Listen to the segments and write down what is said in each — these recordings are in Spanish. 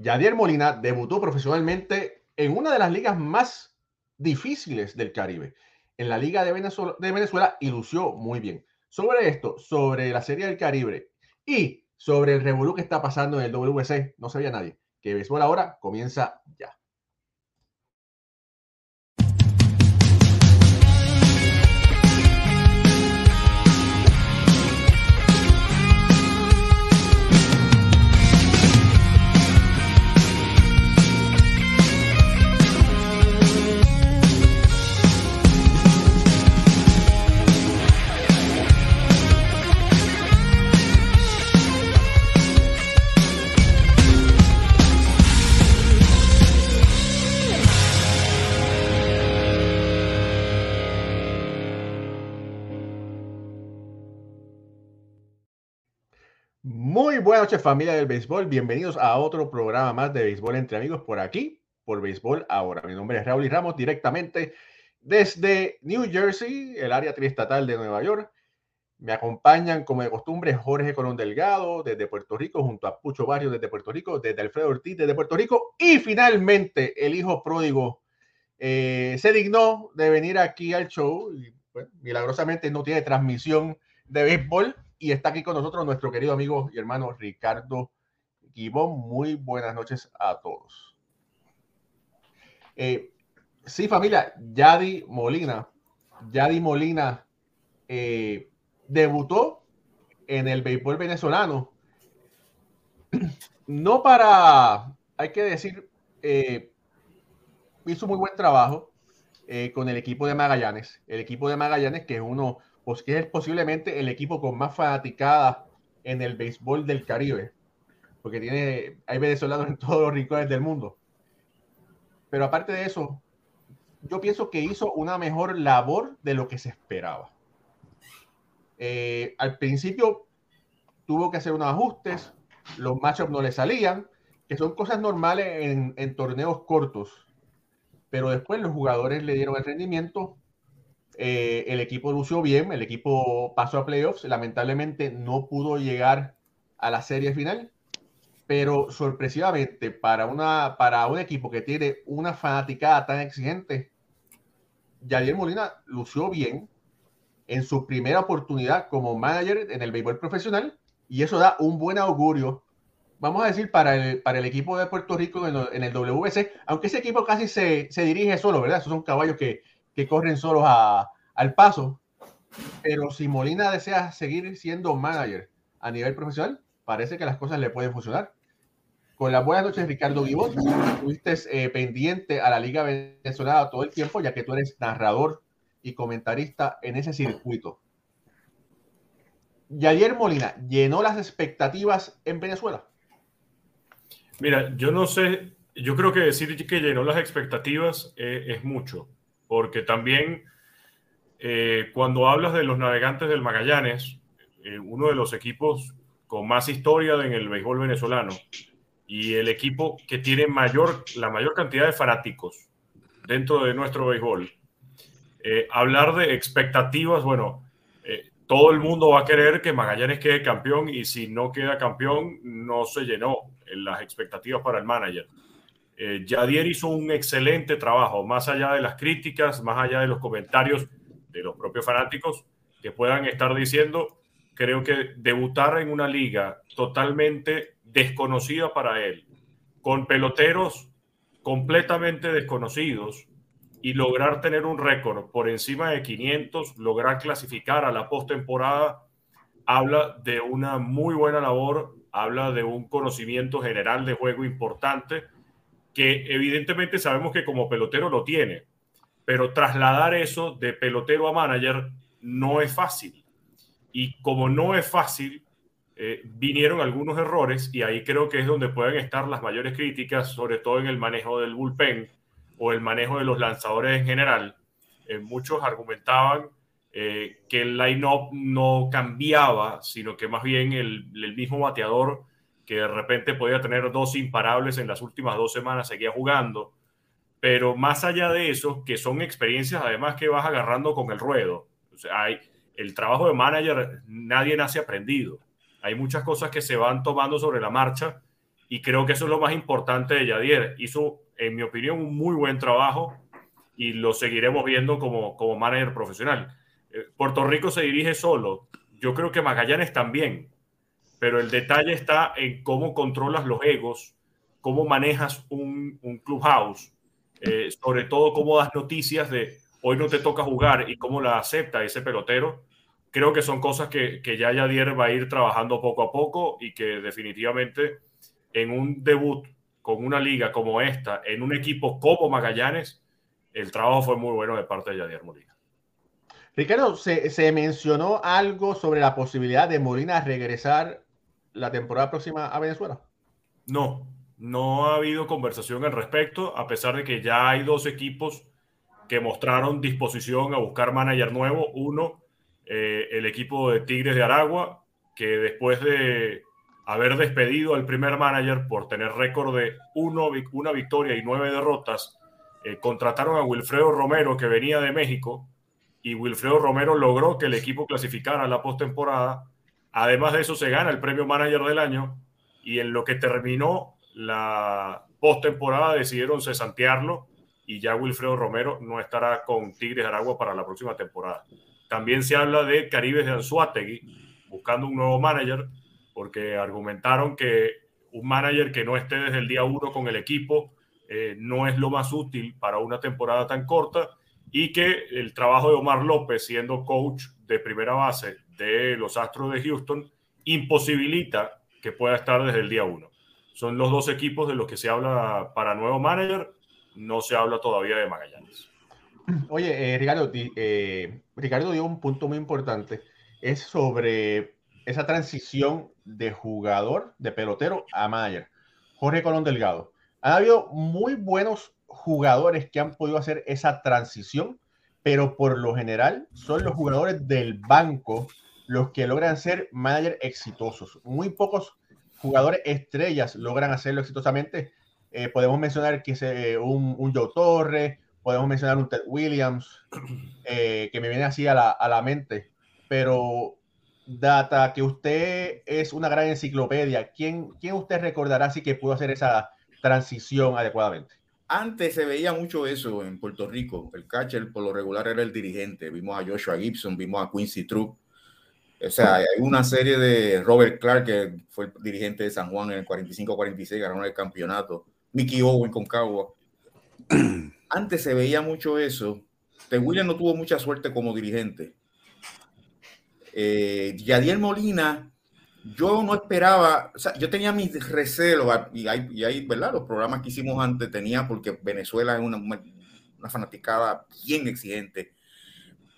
Yadier Molina debutó profesionalmente en una de las ligas más difíciles del Caribe, en la Liga de Venezuela, de y lució muy bien. Sobre esto, sobre la Serie del Caribe y sobre el revolú que está pasando en el WC, no sabía nadie. Que Béisbol ahora comienza ya. Muy buenas noches familia del béisbol, bienvenidos a otro programa más de béisbol entre amigos por aquí, por béisbol ahora. Mi nombre es Raúl y Ramos directamente desde New Jersey, el área triestatal de Nueva York. Me acompañan como de costumbre Jorge Colón Delgado desde Puerto Rico, junto a Pucho Barrio desde Puerto Rico, desde Alfredo Ortiz desde Puerto Rico y finalmente el hijo pródigo eh, se dignó de venir aquí al show y milagrosamente no tiene transmisión de béisbol y está aquí con nosotros nuestro querido amigo y hermano Ricardo Gibón. Muy buenas noches a todos. Eh, sí, familia, Yadi Molina. Yadi Molina eh, debutó en el béisbol venezolano. No para, hay que decir, eh, hizo muy buen trabajo con el equipo de Magallanes. El equipo de Magallanes, que es uno pues que es posiblemente el equipo con más fanaticada en el béisbol del Caribe, porque tiene, hay venezolanos en todos los rincones del mundo. Pero aparte de eso, yo pienso que hizo una mejor labor de lo que se esperaba. Eh, al principio tuvo que hacer unos ajustes, los matchups no le salían, que son cosas normales en, en torneos cortos, pero después los jugadores le dieron el rendimiento eh, el equipo lució bien, el equipo pasó a playoffs, lamentablemente no pudo llegar a la serie final, pero sorpresivamente para, una, para un equipo que tiene una fanaticada tan exigente, Yadier Molina lució bien en su primera oportunidad como manager en el béisbol profesional y eso da un buen augurio, vamos a decir, para el, para el equipo de Puerto Rico en, en el WC, aunque ese equipo casi se, se dirige solo, ¿verdad? Esos son caballos que, que corren solos al paso. Pero si Molina desea seguir siendo manager a nivel profesional, parece que las cosas le pueden funcionar. Con las buenas noches, Ricardo Guibot. Estuviste eh, pendiente a la Liga Venezolana todo el tiempo, ya que tú eres narrador y comentarista en ese circuito. Yayer Molina llenó las expectativas en Venezuela. Mira, yo no sé, yo creo que decir que llenó las expectativas eh, es mucho porque también eh, cuando hablas de los navegantes del Magallanes, eh, uno de los equipos con más historia en el béisbol venezolano y el equipo que tiene mayor, la mayor cantidad de fanáticos dentro de nuestro béisbol, eh, hablar de expectativas, bueno, todo el mundo va a querer que Magallanes quede campeón y si no queda campeón, no se llenó en las expectativas para el manager. Eh, Yadier hizo un excelente trabajo, más allá de las críticas, más allá de los comentarios de los propios fanáticos que puedan estar diciendo, creo que debutar en una liga totalmente desconocida para él, con peloteros completamente desconocidos y lograr tener un récord por encima de 500, lograr clasificar a la postemporada, habla de una muy buena labor, habla de un conocimiento general de juego importante que evidentemente sabemos que como pelotero lo tiene, pero trasladar eso de pelotero a manager no es fácil. Y como no es fácil, eh, vinieron algunos errores y ahí creo que es donde pueden estar las mayores críticas, sobre todo en el manejo del bullpen o el manejo de los lanzadores en general. Eh, muchos argumentaban eh, que el line-up no cambiaba, sino que más bien el, el mismo bateador que de repente podía tener dos imparables en las últimas dos semanas, seguía jugando. Pero más allá de eso, que son experiencias además que vas agarrando con el ruedo. O sea, hay, el trabajo de manager nadie nace aprendido. Hay muchas cosas que se van tomando sobre la marcha y creo que eso es lo más importante de Yadier. Hizo, en mi opinión, un muy buen trabajo y lo seguiremos viendo como, como manager profesional. Eh, Puerto Rico se dirige solo. Yo creo que Magallanes también, pero el detalle está en cómo controlas los egos, cómo manejas un, un clubhouse, eh, sobre todo cómo das noticias de hoy no te toca jugar y cómo la acepta ese pelotero. Creo que son cosas que, que ya Yadier va a ir trabajando poco a poco y que definitivamente en un debut con una liga como esta, en un equipo como Magallanes, el trabajo fue muy bueno de parte de Yadier Molina. Ricardo, ¿se, ¿se, mencionó algo sobre la posibilidad de Molina regresar la temporada próxima a Venezuela? No, no ha habido conversación al respecto, a pesar de que ya hay dos equipos que mostraron disposición a buscar manager nuevo. Uno, eh, el equipo de Tigres de Aragua, que después de haber despedido al primer manager por tener récord de uno, una victoria y nueve derrotas, eh, contrataron a Wilfredo Romero, que venía de México, y Wilfredo Romero logró que el equipo clasificara a la postemporada. Además de eso, se gana el premio manager del año y en lo que terminó la postemporada decidieron cesantearlo y ya Wilfredo Romero no estará con Tigres Aragua para la próxima temporada. También se habla de Caribes de Anzuategui buscando un nuevo manager porque argumentaron que un manager que no esté desde el día uno con el equipo eh, no es lo más útil para una temporada tan corta y que el trabajo de Omar López siendo coach de primera base de los Astros de Houston imposibilita que pueda estar desde el día uno. Son los dos equipos de los que se habla para nuevo manager, no se habla todavía de Magallanes. Oye, eh, Ricardo, eh, Ricardo dio un punto muy importante, es sobre esa transición de jugador, de pelotero a manager. Jorge Colón Delgado. Ha habido muy buenos jugadores que han podido hacer esa transición, pero por lo general son los jugadores del banco los que logran ser manager exitosos. Muy pocos jugadores estrellas logran hacerlo exitosamente. Eh, podemos mencionar que eh, un, un, Joe Torre, podemos mencionar un Ted Williams, eh, que me viene así a la, a la mente, pero data que usted es una gran enciclopedia, ¿quién, quién usted recordará así que pudo hacer esa transición adecuadamente? Antes se veía mucho eso en Puerto Rico. El catcher por lo regular era el dirigente. Vimos a Joshua Gibson, vimos a Quincy Troop. O sea, hay una serie de Robert Clark, que fue el dirigente de San Juan en el 45-46, ganaron el campeonato. Mickey Owen con Cagua. Antes se veía mucho eso. De William no tuvo mucha suerte como dirigente. Eh, Yadiel Molina yo no esperaba, o sea, yo tenía mis recelos, y hay, y hay, ¿verdad? Los programas que hicimos antes tenía, porque Venezuela es una, una fanaticada bien exigente,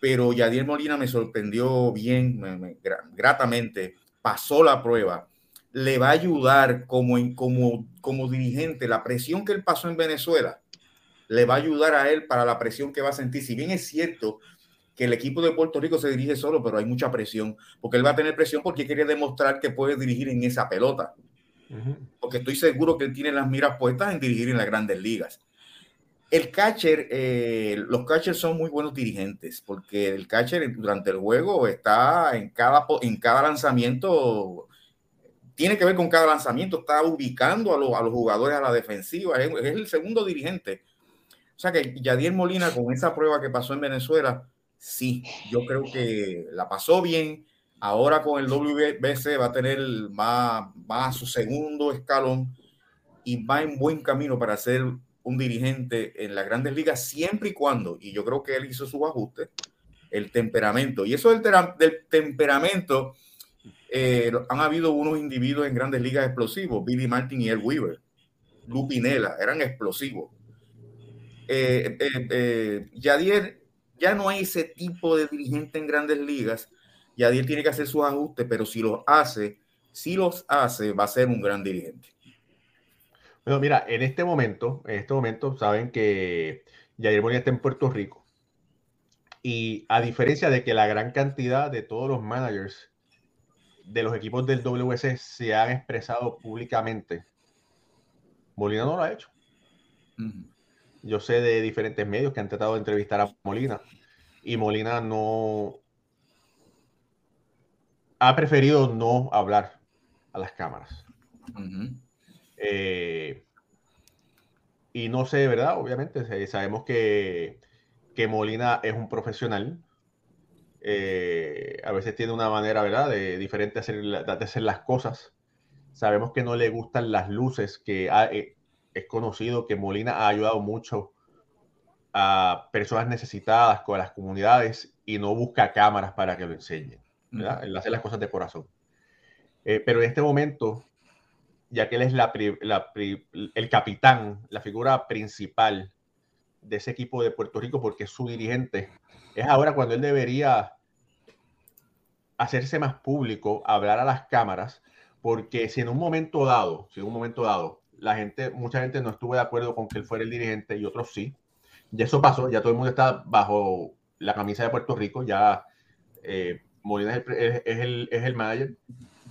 pero Yadier Molina me sorprendió bien, me, gratamente, pasó la prueba, le va a ayudar como, como, como dirigente, la presión que él pasó en Venezuela, le va a ayudar a él para la presión que va a sentir, si bien es cierto que el equipo de Puerto Rico se dirige solo, pero hay mucha presión, porque él va a tener presión porque quiere demostrar que puede dirigir en esa pelota. Porque estoy seguro que él tiene las miras puestas en dirigir en las grandes ligas. El catcher, eh, los catchers son muy buenos dirigentes, porque el catcher durante el juego está en cada, en cada lanzamiento, tiene que ver con cada lanzamiento, está ubicando a, a los jugadores a la defensiva, es, el segundo dirigente. O sea que Yadier Molina, con esa prueba que pasó en Venezuela, sí, yo creo que la pasó bien. Ahora con el WBC va a tener más, más su segundo escalón y va en buen camino para ser un dirigente en las grandes ligas siempre y cuando, y yo creo que él hizo su ajuste, el temperamento. Y eso del, temperamento, eh, han habido unos individuos en grandes ligas explosivos, Billy Martin y El Weaver, Lupinela, eran explosivos. Eh, eh, Yadier ya no hay ese tipo de dirigente en grandes ligas. y Adiel tiene que hacer sus ajustes, pero si los hace, si los hace, va a ser un gran dirigente. Bueno, mira, en este momento, en este momento, saben que Yadier Molina está en Puerto Rico. Y a diferencia de que la gran cantidad de todos los managers de los equipos del WC se han expresado públicamente, Molina no lo ha hecho. Yo sé de diferentes medios que han tratado de entrevistar a Molina y Molina no ha preferido no hablar a las cámaras. Eh, y no sé, ¿verdad? Obviamente, sabemos que, que Molina es un profesional. Eh, a veces tiene una manera, ¿verdad?, de diferente de hacer, de hacer las cosas. Sabemos que no le gustan las luces, que eh, es conocido que Molina ha ayudado mucho a personas necesitadas con las comunidades y no busca cámaras para que lo enseñen. ¿verdad? Él hace las cosas de corazón. Eh, pero en este momento, ya que él es la, el capitán, la figura principal de ese equipo de Puerto Rico, porque es su dirigente, es ahora cuando él debería hacerse más público, hablar a las cámaras, porque si en un momento dado, si en un momento dado, la gente, mucha gente no estuvo de acuerdo con que él fuera el dirigente y otros sí, ya eso pasó, ya todo el mundo está bajo la camisa de Puerto Rico, ya eh, Molina es el, es, el, manager.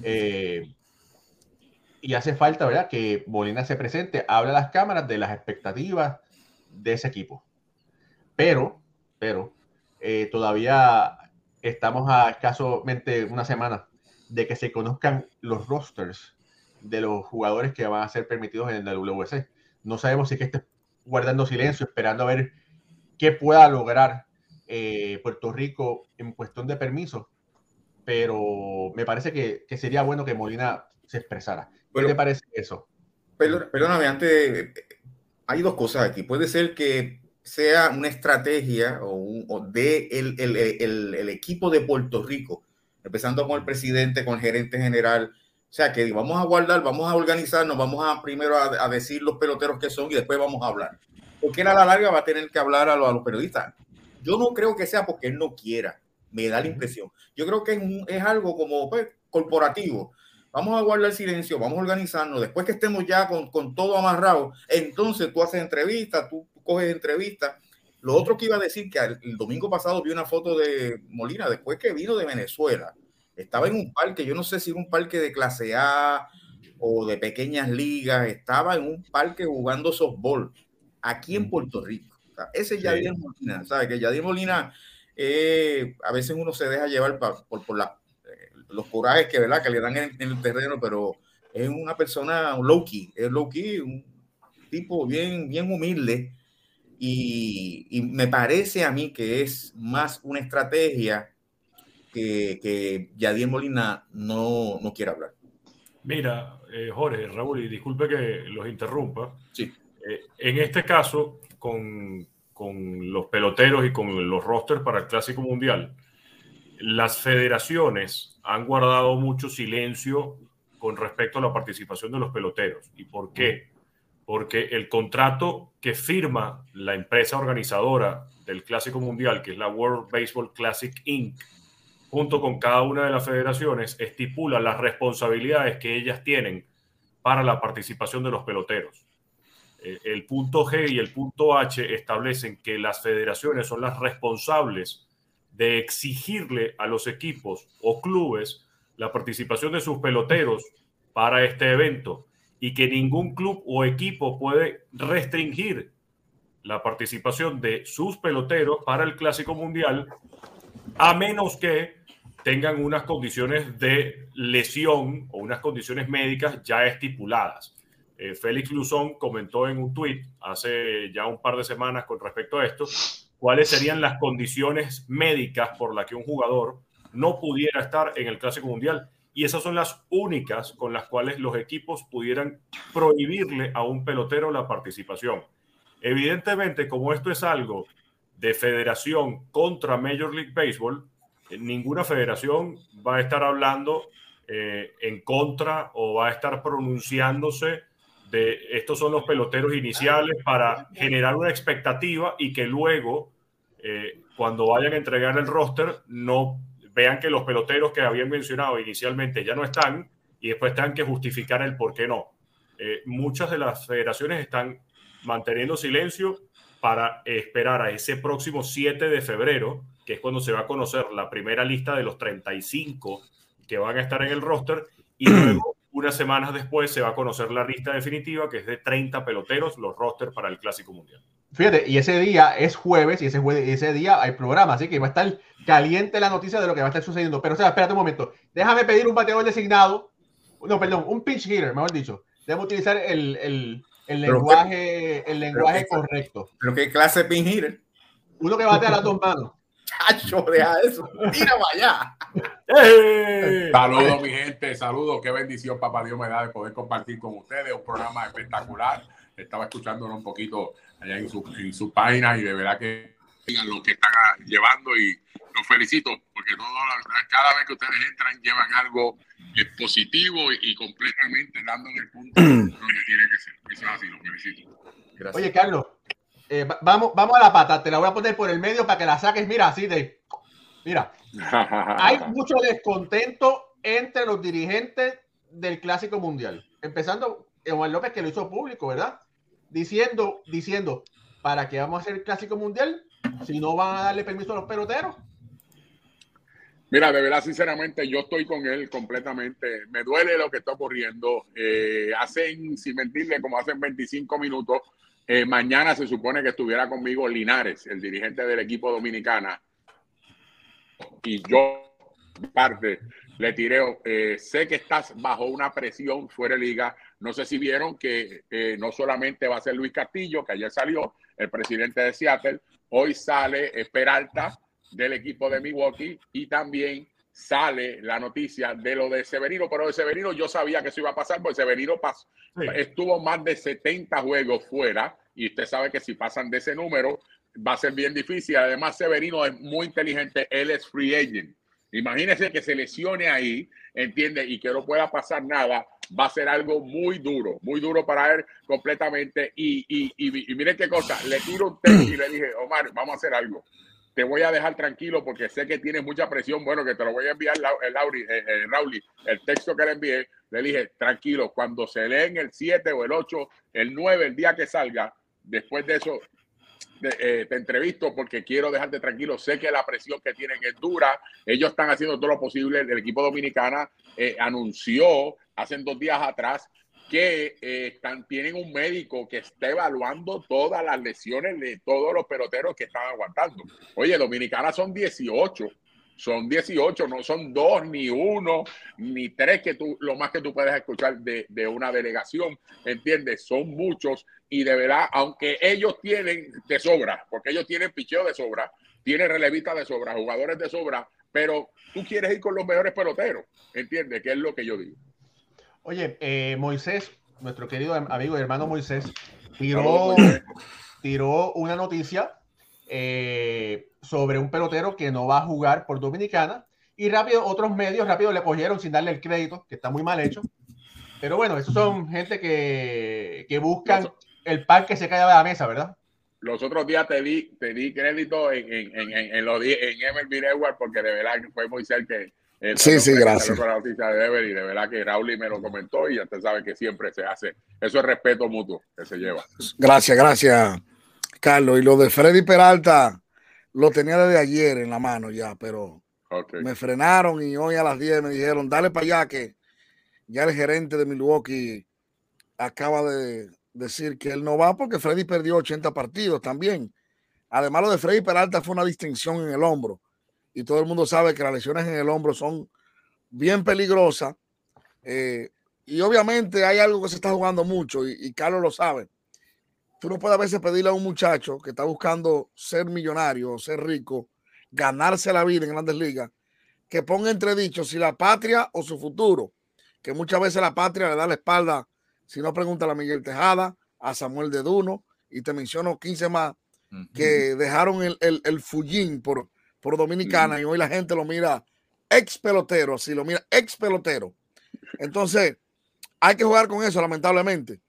Eh, y hace falta, ¿verdad? Que Molina se presente, hable a las cámaras de las expectativas de ese equipo. Pero, pero, eh, todavía estamos a escasamente una semana de que se conozcan los rosters de los jugadores que van a ser permitidos en el WC. No sabemos si es que este guardando silencio, esperando a ver qué pueda lograr eh, Puerto Rico en cuestión de permisos, pero me parece que, sería bueno que Molina se expresara. ¿Qué te parece eso? Perdóname, antes, hay dos cosas aquí. Puede ser que sea una estrategia o, de el, equipo de Puerto Rico, empezando con el presidente, con el gerente general, o sea, que vamos a guardar, vamos a organizarnos, vamos a primero a, decir los peloteros que son y después vamos a hablar. Porque él a la larga va a tener que hablar a los, periodistas. Yo no creo que sea porque él no quiera, me da la impresión. Yo creo que es, es algo como pues, corporativo. Vamos a guardar silencio, vamos a organizarnos. Después que estemos ya con, con todo amarrado, entonces tú haces entrevistas, tú, coges entrevistas. Lo otro que iba a decir, que el domingo pasado vi una foto de Molina después que vino de Venezuela estaba en un parque, yo no sé si era un parque de clase A o de pequeñas ligas, estaba en un parque jugando softball aquí en Puerto Rico. ese es Yadier Molina, ¿sabes? Que Yadier Molina, eh, a veces uno se deja llevar por, por eh, los corajes que, ¿verdad? que le dan en, el terreno, pero es una persona low-key, es low-key, un tipo bien, bien humilde. Y, y, me parece a mí que es más una estrategia que, que Yadier Molina no, no quiere hablar. Mira, eh, Jorge, Raúl, y disculpe que los interrumpa. Sí. Eh, en este caso, con, con, los peloteros y con los rosters para el Clásico Mundial, las federaciones han guardado mucho silencio con respecto a la participación de los peloteros. ¿Y por qué? Porque el contrato que firma la empresa organizadora del Clásico Mundial, que es la World Baseball Classic Inc., junto con cada una de las federaciones, estipula las responsabilidades que ellas tienen para la participación de los peloteros. Eh, el punto G y el punto H establecen que las federaciones son las responsables de exigirle a los equipos o clubes la participación de sus peloteros para este evento y que ningún club o equipo puede restringir la participación de sus peloteros para el Clásico Mundial a menos que tengan unas condiciones de lesión o unas condiciones médicas ya estipuladas. Eh, Félix Luzón comentó en un tuit hace ya un par de semanas con respecto a esto, cuáles serían las condiciones médicas por las que un jugador no pudiera estar en el Clásico Mundial. Y esas son las únicas con las cuales los equipos pudieran prohibirle a un pelotero la participación. Evidentemente, como esto es algo de federación contra Major League Baseball, ninguna federación va a estar hablando eh, en contra o va a estar pronunciándose de estos son los peloteros iniciales para generar una expectativa y que luego, eh, cuando vayan a entregar el roster, no vean que los peloteros que habían mencionado inicialmente ya no están y después tengan que justificar el por qué no. Eh, muchas de las federaciones están manteniendo silencio para esperar a ese próximo 7 de febrero que es cuando se va a conocer la primera lista de los 35 que van a estar en el roster y luego unas semanas después se va a conocer la lista definitiva que es de 30 peloteros, los rosters para el Clásico Mundial. Fíjate, y ese día es jueves y ese, ese día hay programa, así que va a estar caliente la noticia de lo que va a estar sucediendo. Pero, o sea, espérate un momento, déjame pedir un bateador designado, no, perdón, un pinch hitter, mejor dicho. debemos utilizar el, el, el lenguaje, el lenguaje correcto. Pero qué clase de pin Uno que bate a las dos manos. Chacho, deja eso. Tira allá. Saludos, mi gente. Saludos. Qué bendición, papá Dios, me da de poder compartir con ustedes un programa espectacular. Estaba escuchándolo un poquito allá en su, en su página y de verdad que lo que están llevando y los felicito porque no, cada vez que ustedes entran llevan algo eh, positivo y, completamente dando en el punto donde tiene que ser. Eso es así, los felicito. Gracias. Oye, Carlos, eh, vamos, vamos a la pata, te la voy a poner por el medio para que la saques, mira, así de... Mira, hay mucho descontento entre los dirigentes del Clásico Mundial. Empezando Juan López, que lo hizo público, ¿verdad? Diciendo, diciendo, ¿para qué vamos a hacer el Clásico Mundial si no van a darle permiso a los peloteros? Mira, de verdad, sinceramente, yo estoy con él completamente. Me duele lo que está ocurriendo. Eh, hacen, sin mentirle, como hacen 25 minutos, eh, mañana se supone que estuviera conmigo Linares, el dirigente del equipo dominicana. Y yo, parte, le tiré, eh, sé que estás bajo una presión fuera de liga. No sé si vieron que no solamente va a ser Luis Castillo, que ayer salió, el presidente de Seattle, hoy sale Peralta del equipo de Milwaukee y también sale la noticia de lo de Severino, pero de Severino yo sabía que eso iba a pasar, porque Severino pasó, estuvo más de 70 juegos fuera y usted sabe que si pasan de ese número va a ser bien difícil. Además, Severino es muy inteligente, él es free agent. Imagínese que se lesione ahí, entiende, y que no pueda pasar nada, va a ser algo muy duro, muy duro para él completamente. Y, y, y, miren qué cosa, le tiro un texto y le dije, Omar, vamos a hacer algo te voy a dejar tranquilo porque sé que tienes mucha presión. Bueno, que te lo voy a enviar, el eh, eh, Rauli, el texto que le envié. Le dije, tranquilo, cuando se leen el 7 o el 8, el 9, el día que salga, después de eso, eh, te entrevisto porque quiero dejarte tranquilo. Sé que la presión que tienen es dura. Ellos están haciendo todo lo posible. El equipo dominicana anunció hace dos días atrás que eh, tienen un médico que está evaluando todas las lesiones de todos los peloteros que están aguantando. Oye, Dominicana son 18, son 18, no son dos, ni uno, ni tres, que tú, lo más que tú puedes escuchar de, de una delegación, ¿entiendes? Son muchos y de verdad, aunque ellos tienen de sobra, porque ellos tienen picheo de sobra, tienen relevistas de sobra, jugadores de sobra, pero tú quieres ir con los mejores peloteros, ¿entiendes? Que es lo que yo digo. Oye, eh, Moisés, nuestro querido amigo y hermano Moisés, tiró, tiró una noticia eh, sobre un pelotero que no va a jugar por Dominicana y rápido otros medios rápido le cogieron sin darle el crédito, que está muy mal hecho. Pero bueno, esos son gente que, que buscan el pan que se cae de la mesa, ¿verdad? Los otros días te di, te di crédito en, en, en, en, los, en MLB Network porque de verdad fue Moisés que sí, sí, gracias. la noticia de y de verdad que Raúl me lo comentó y ya usted sabe que siempre se hace. Eso es respeto mutuo que se lleva. Gracias, gracias, Carlos. Y lo de Freddy Peralta lo tenía desde ayer en la mano ya, pero me frenaron y hoy a las 10 me dijeron, dale para allá que ya el gerente de Milwaukee acaba de decir que él no va porque Freddy perdió 80 partidos también. Además, lo de Freddy Peralta fue una distinción en el hombro y todo el mundo sabe que las lesiones en el hombro son bien peligrosas. Eh, y obviamente hay algo que se está jugando mucho y, Carlos lo sabe. Tú no puedes a veces pedirle a un muchacho que está buscando ser millonario, ser rico, ganarse la vida en grandes ligas, que ponga entredicho si la patria o su futuro, que muchas veces la patria le da la espalda, si no pregunta a Miguel Tejada, a Samuel de Duno, y te menciono 15 más que dejaron el, el, el fullín por, por Dominicana y hoy la gente lo mira ex pelotero, así lo mira ex pelotero. Entonces, hay que jugar con eso, lamentablemente.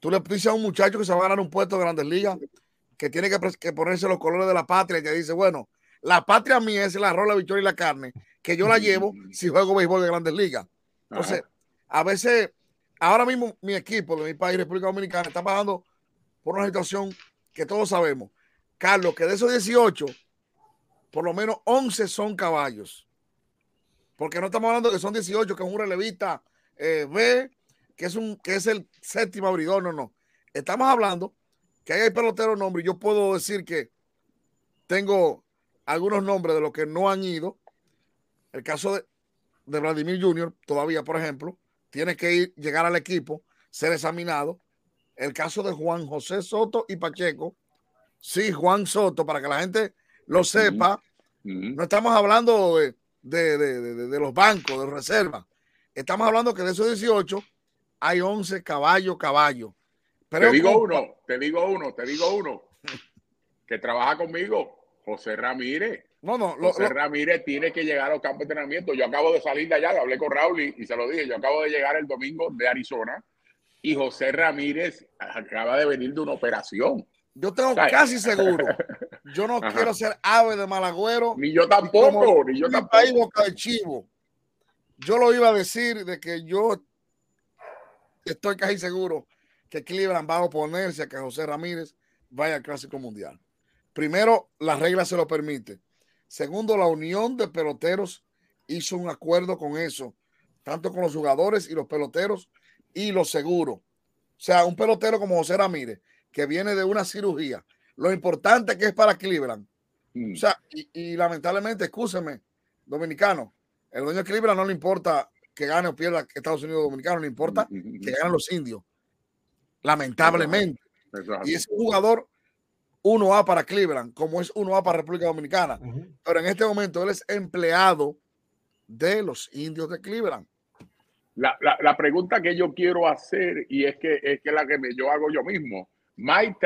Tú le dices a un muchacho que se va a ganar un puesto de grandes ligas, que tiene que, ponerse los colores de la patria y que dice, bueno, la patria mía es el arroz, la victoria y la carne, que yo la llevo si juego béisbol de grandes ligas. Entonces, a veces, ahora mismo mi equipo de mi país, República Dominicana, está pasando por una situación que todos sabemos. Carlos, que de esos 18, por lo menos 11 son caballos. Porque no estamos hablando que son 18, que es un relevista eh, B, que es, un, que es el séptimo abridor, no, no. Estamos hablando que hay peloteros nombres. Yo puedo decir que tengo algunos nombres de los que no han ido. El caso de, de Vladimir Jr., todavía, por ejemplo, tiene que ir, llegar al equipo. ser examinado. El caso de Juan José Soto y Pacheco. Sí, Juan Soto, para que la gente lo sepa, no estamos hablando de, de, los bancos, de reserva. Estamos hablando que de esos 18 hay 11 caballos, caballos. Pero te digo uno, te digo uno, te digo uno que trabaja conmigo, José Ramírez. No, no, José Ramírez tiene que llegar a los campos de entrenamiento. Yo acabo de salir de allá, hablé con Raúl y, se lo dije. Yo acabo de llegar el domingo de Arizona y José Ramírez acaba de venir de una operación. Yo tengo casi seguro. Yo no quiero ser ave de malagüero. Ni yo tampoco, ni yo tampoco. boca de chivo. Yo lo iba a decir de que yo estoy casi seguro que Cleveland va a oponerse a que José Ramírez vaya al Clásico Mundial. Primero, la regla se lo permite. Segundo, la unión de peloteros hizo un acuerdo con eso, tanto con los jugadores y los peloteros y los seguros. O sea, un pelotero como José Ramírez, que viene de una cirugía, lo importante que es para Cleveland. Mm. O sea, y, lamentablemente, escúcheme, dominicano, el dueño de Cleveland no le importa que gane o pierda Estados Unidos Dominicano, le importa mm, mm, que ganen los indios. Lamentablemente. Y ese jugador 1A para Cleveland, como es 1A para República Dominicana. Pero en este momento él es empleado de los indios de Cleveland. La, la, pregunta que yo quiero hacer, y es que es que la que me, yo hago yo mismo, Mike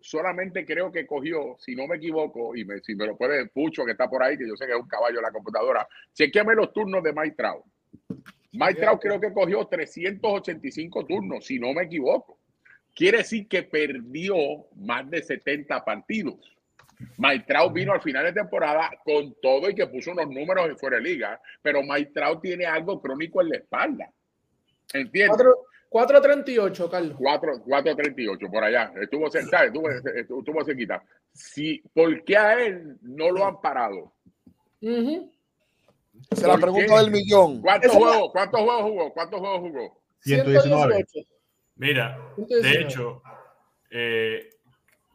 solamente creo que cogió, si no me equivoco, y si me lo puede Pucho, que está por ahí, que yo sé que es un caballo de la computadora, chequeame los turnos de. Mike Trout creo que cogió 385 turnos, si no me equivoco. Quiere decir que perdió más de 70 partidos. Maitrao vino al final de temporada con todo y que puso unos números en fuera de liga, pero Maitrao tiene algo crónico en la espalda. ¿Entiendes? 4.38, Carlos. 4.38, por allá. Estuvo cerca, estuvo, estuvo cerquita. Sí, ¿Por qué a él no lo han parado? Se la pregunta del millón. ¿Cuántos juegos, ¿Cuántos juegos jugó? ¿Cuántos juegos jugó? 119. Mira, de hecho, eh,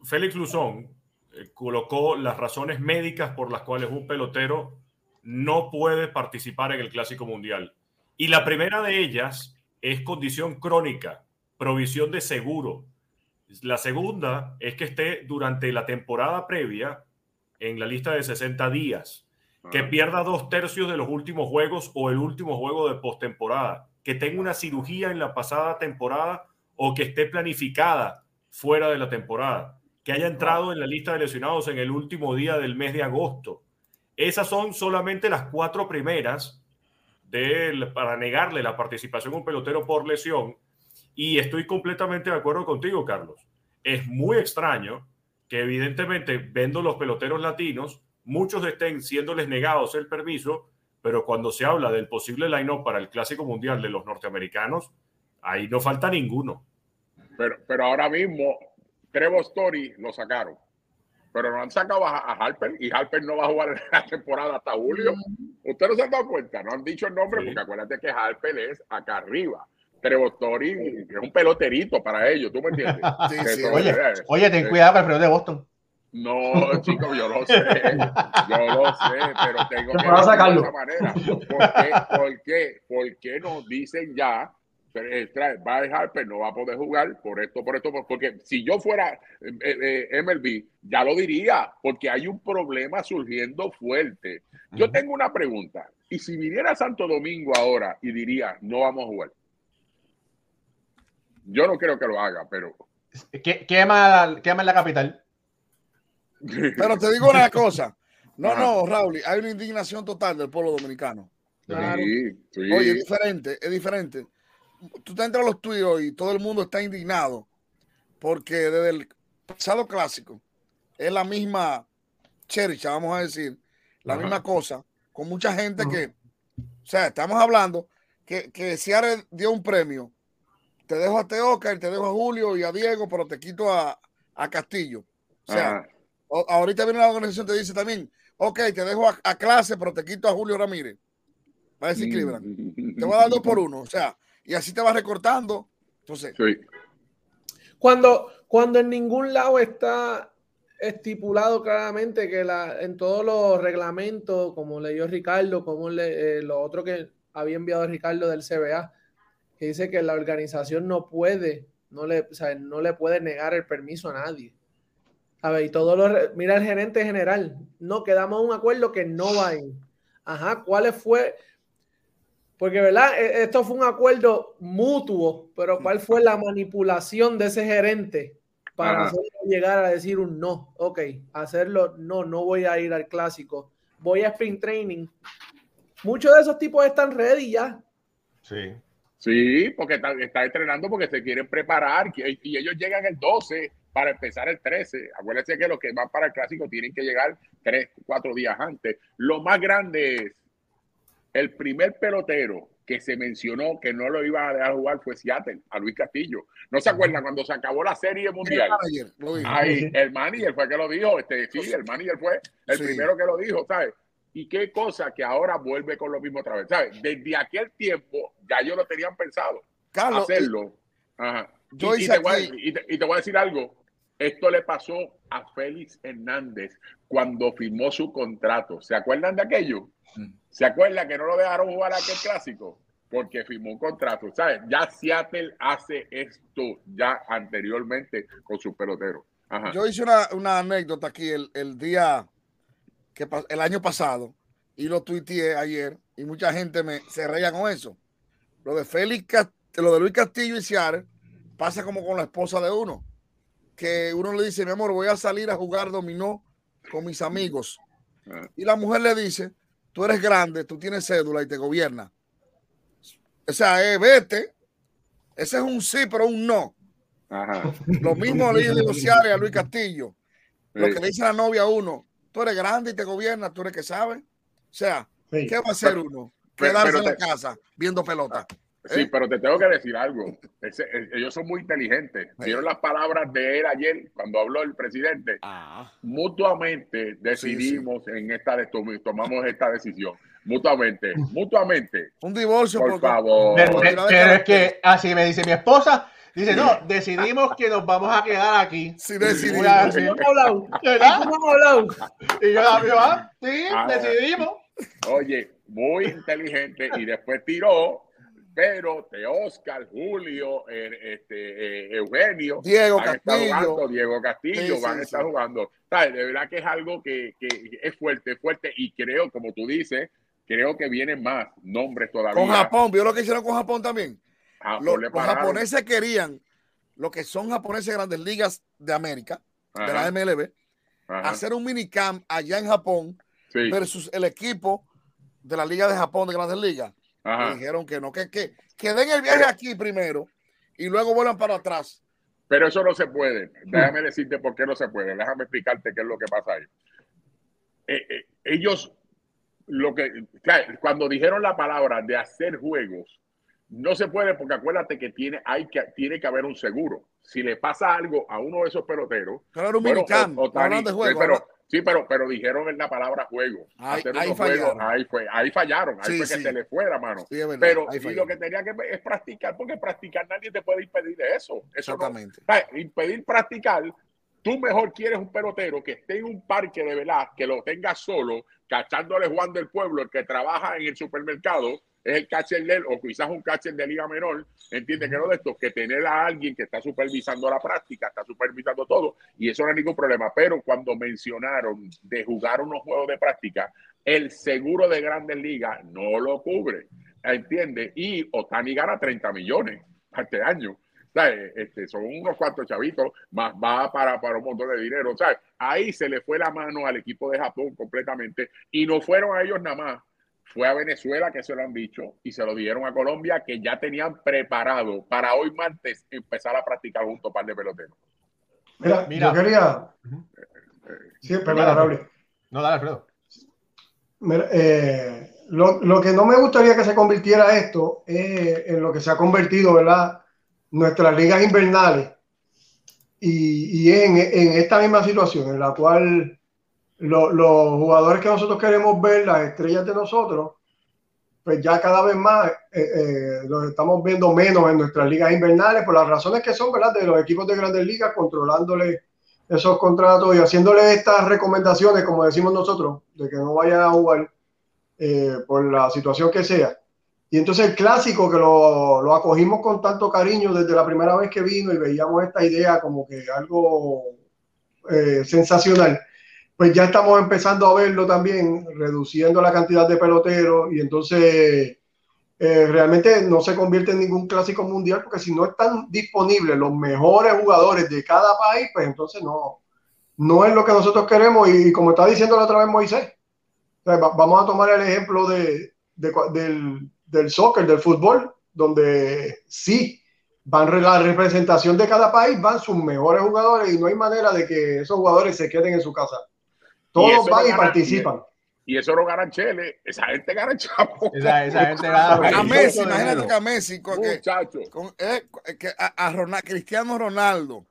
Félix Luzón eh, colocó las razones médicas por las cuales un pelotero no puede participar en el Clásico Mundial. Y la primera de ellas es condición crónica, provisión de seguro. La segunda es que esté durante la temporada previa en la lista de 60 días, que ah. pierda dos tercios de los últimos juegos o el último juego de postemporada, que tenga una cirugía en la pasada temporada o que esté planificada fuera de la temporada, que haya entrado en la lista de lesionados en el último día del mes de agosto. Esas son solamente las cuatro primeras de, para negarle la participación a un pelotero por lesión. Y estoy completamente de acuerdo contigo, Carlos. Es muy extraño que evidentemente, vendo los peloteros latinos, muchos estén siéndoles negados el permiso, pero cuando se habla del posible line-up para el Clásico Mundial de los norteamericanos, ahí no falta ninguno. Pero, pero ahora mismo, Trevor Story lo sacaron. Pero no han sacado a, Harper y Harper no va a jugar la temporada hasta julio. Mm. Ustedes no se han dado cuenta, no han dicho el nombre porque acuérdate que Harper es acá arriba. Trevor Story es un peloterito para ellos, ¿tú me entiendes? oye, ten cuidado con el pelotero de Boston. No, chicos, yo lo sé, yo lo sé, pero tengo que de esa manera. ¿Por qué, por, qué, ¿Por qué nos dicen ya va a dejar, pero no va a poder jugar por esto, por esto, porque si yo fuera eh, eh, MLB, ya lo diría, porque hay un problema surgiendo fuerte. Yo tengo una pregunta, y si viniera Santo Domingo ahora y diría, no vamos a jugar, yo no creo que lo haga, pero... ¿Qué, quema, quema en la capital. Pero te digo una cosa. No, no, Raúl, hay una indignación total del pueblo dominicano. Oye, es diferente, es diferente tú te entras a los tuyos y todo el mundo está indignado porque desde el pasado clásico es la misma chercha, vamos a decir, la misma cosa, con mucha gente que, o sea, estamos hablando que, que Seattle dio un premio. Te dejo a Teoca, te dejo a Julio y a Diego, pero te quito a, Castillo. O sea, ahorita viene la organización te dice también, ok, te dejo a, clase, pero te quito a Julio Ramírez. Va a decir Cleveland. Te voy a dar dos por uno. O sea, y así te vas recortando. Entonces, cuando, cuando en ningún lado está estipulado claramente que la, en todos los reglamentos, como leyó Ricardo, como le, eh, lo otro que había enviado Ricardo del CBA, que dice que la organización no puede, no le, no le puede negar el permiso a nadie. A ver, y todo lo, mira el gerente general, no, quedamos un acuerdo que no va a ir. Ajá, ¿cuál fue? Porque, ¿verdad? E, esto fue un acuerdo mutuo, pero ¿cuál fue la manipulación de ese gerente para llegar a decir un no? Ok, hacerlo, no, no voy a ir al clásico, voy a sprint training. Muchos de esos tipos están ready ya. Sí. Sí, porque están está entrenando porque se quieren preparar y ellos llegan el 12 para empezar el 13. Acuérdense que los que van para el clásico tienen que llegar tres, cuatro días antes. Lo más grande es el primer pelotero que se mencionó que no lo iba a dejar jugar fue Seattle, a Luis Castillo. ¿No se acuerdan cuando se acabó la serie mundial? Ahí, el manager fue que lo dijo, este, sí, el manager fue el primero que lo dijo, ¿sabes? Y qué cosa que ahora vuelve con lo mismo otra vez, ¿sabes? Desde aquel tiempo ya ellos lo tenían pensado, hacerlo. Y, te voy a, decir algo, esto le pasó a Félix Hernández cuando firmó su contrato. ¿Se acuerdan de aquello? Mm. ¿Se acuerdan que no lo dejaron jugar aquel clásico? Porque firmó un contrato. ¿Sabes? Ya Seattle hace esto ya anteriormente con su pelotero. Yo hice una, anécdota aquí el, día que el año pasado y lo tuiteé ayer y mucha gente me se reía con eso. Lo de Félix, lo de Luis Castillo y Seattle pasa como con la esposa de uno que uno le dice, mi amor, voy a salir a jugar dominó con mis amigos. Ah. Y la mujer le dice, tú eres grande, tú tienes cédula y te gobierna. O sea, eh, vete. Ese es un sí, pero un no. Lo mismo le dice a Luis Castillo. Lo que le dice la novia a uno, tú eres grande y te gobierna, tú eres que sabe. O sea, ¿qué va a hacer uno? Quedarse en la casa viendo pelota. Sí, ¿Eh? pero te tengo que decir algo. Eh, ellos son muy inteligentes. Vieron las palabras de él ayer cuando habló el presidente. Ah. Mutuamente decidimos en esta tomamos esta decisión. Mutuamente, mutuamente. Un divorcio, por favor. Pero, es que así me dice mi esposa. Dice, no, decidimos que nos vamos a quedar aquí. Sí, decidimos. Y yo la ah, sí, ah, decidimos. Oye, muy inteligente. Y después tiró pero de Oscar, Julio, er, este, eh, Eugenio, Diego Castillo, Diego Castillo van a estar jugando. De verdad que es algo que, es fuerte, fuerte. Y creo, como tú dices, creo que vienen más nombres todavía. Con Japón, ¿vio lo que hicieron con Japón también? los, japoneses querían, lo que son japoneses grandes ligas de América, de la MLB, hacer un minicamp allá en Japón versus el equipo de la Liga de Japón de Grandes Ligas dijeron que no, que, que, que den el viaje aquí primero y luego vuelvan para atrás. Pero eso no se puede. Déjame decirte por qué no se puede. Déjame explicarte qué es lo que pasa ahí. Eh, eh, ellos, lo que, cuando dijeron la palabra de hacer juegos, no se puede porque acuérdate que tiene, hay que, tiene que haber un seguro. Si le pasa algo a uno de esos peloteros, claro, un bueno, de juego, pero, Sí, pero, pero dijeron en la palabra juego. Ahí, fallaron. ahí, fue, ahí fallaron. Ahí fue que se le fue la mano. pero lo que tenía que es practicar, porque practicar nadie te puede impedir eso. eso Exactamente. impedir practicar, tú mejor quieres un pelotero que esté en un parque de verdad, que lo tenga solo, cachándole Juan del Pueblo, el que trabaja en el supermercado, es el catcher de él, o quizás un catcher de liga menor, entiende que no de esto, que tener a alguien que está supervisando la práctica, está supervisando todo, y eso no es ningún problema. Pero cuando mencionaron de jugar unos juegos de práctica, el seguro de grandes ligas no lo cubre, entiende, y Otani gana 30 millones este año. Este, son unos cuantos chavitos, más va para, para un montón de dinero. ¿sabes? Ahí se le fue la mano al equipo de Japón completamente y no fueron a ellos nada más fue a Venezuela, que se lo han dicho, y se lo dieron a Colombia, que ya tenían preparado para hoy martes empezar a practicar junto a par de peloteros. Mira, Mira. yo quería. Sí, perdón, Raúl. No, dale, Alfredo. Eh, lo, lo, que no me gustaría que se convirtiera esto es en lo que se ha convertido, ¿verdad? Nuestras ligas invernales. Y, y en, en esta misma situación, en la cual los jugadores que nosotros queremos ver, las estrellas de nosotros, pues ya cada vez más eh, eh, los estamos viendo menos en nuestras ligas invernales por las razones que son, ¿verdad? De los equipos de grandes ligas controlándole esos contratos y haciéndole estas recomendaciones, como decimos nosotros, de que no vayan a jugar eh, por la situación que sea. Y entonces el clásico que lo, lo, acogimos con tanto cariño desde la primera vez que vino y veíamos esta idea como que algo eh, sensacional, pues ya estamos empezando a verlo también, reduciendo la cantidad de peloteros y entonces eh, realmente no se convierte en ningún clásico mundial porque si no están disponibles los mejores jugadores de cada país, pues entonces no, no es lo que nosotros queremos y, como está diciendo la otra vez Moisés, vamos a tomar el ejemplo de, del, del soccer, del fútbol, donde sí van la representación de cada país, van sus mejores jugadores y no hay manera de que esos jugadores se queden en su casa. Todos van y participan. Y eso no gana Chele, esa gente gana Chapo. Esa, esa gente gana. A Messi, imagínate que a Messi, con, con eh, que a, a Ronald, Cristiano Ronaldo.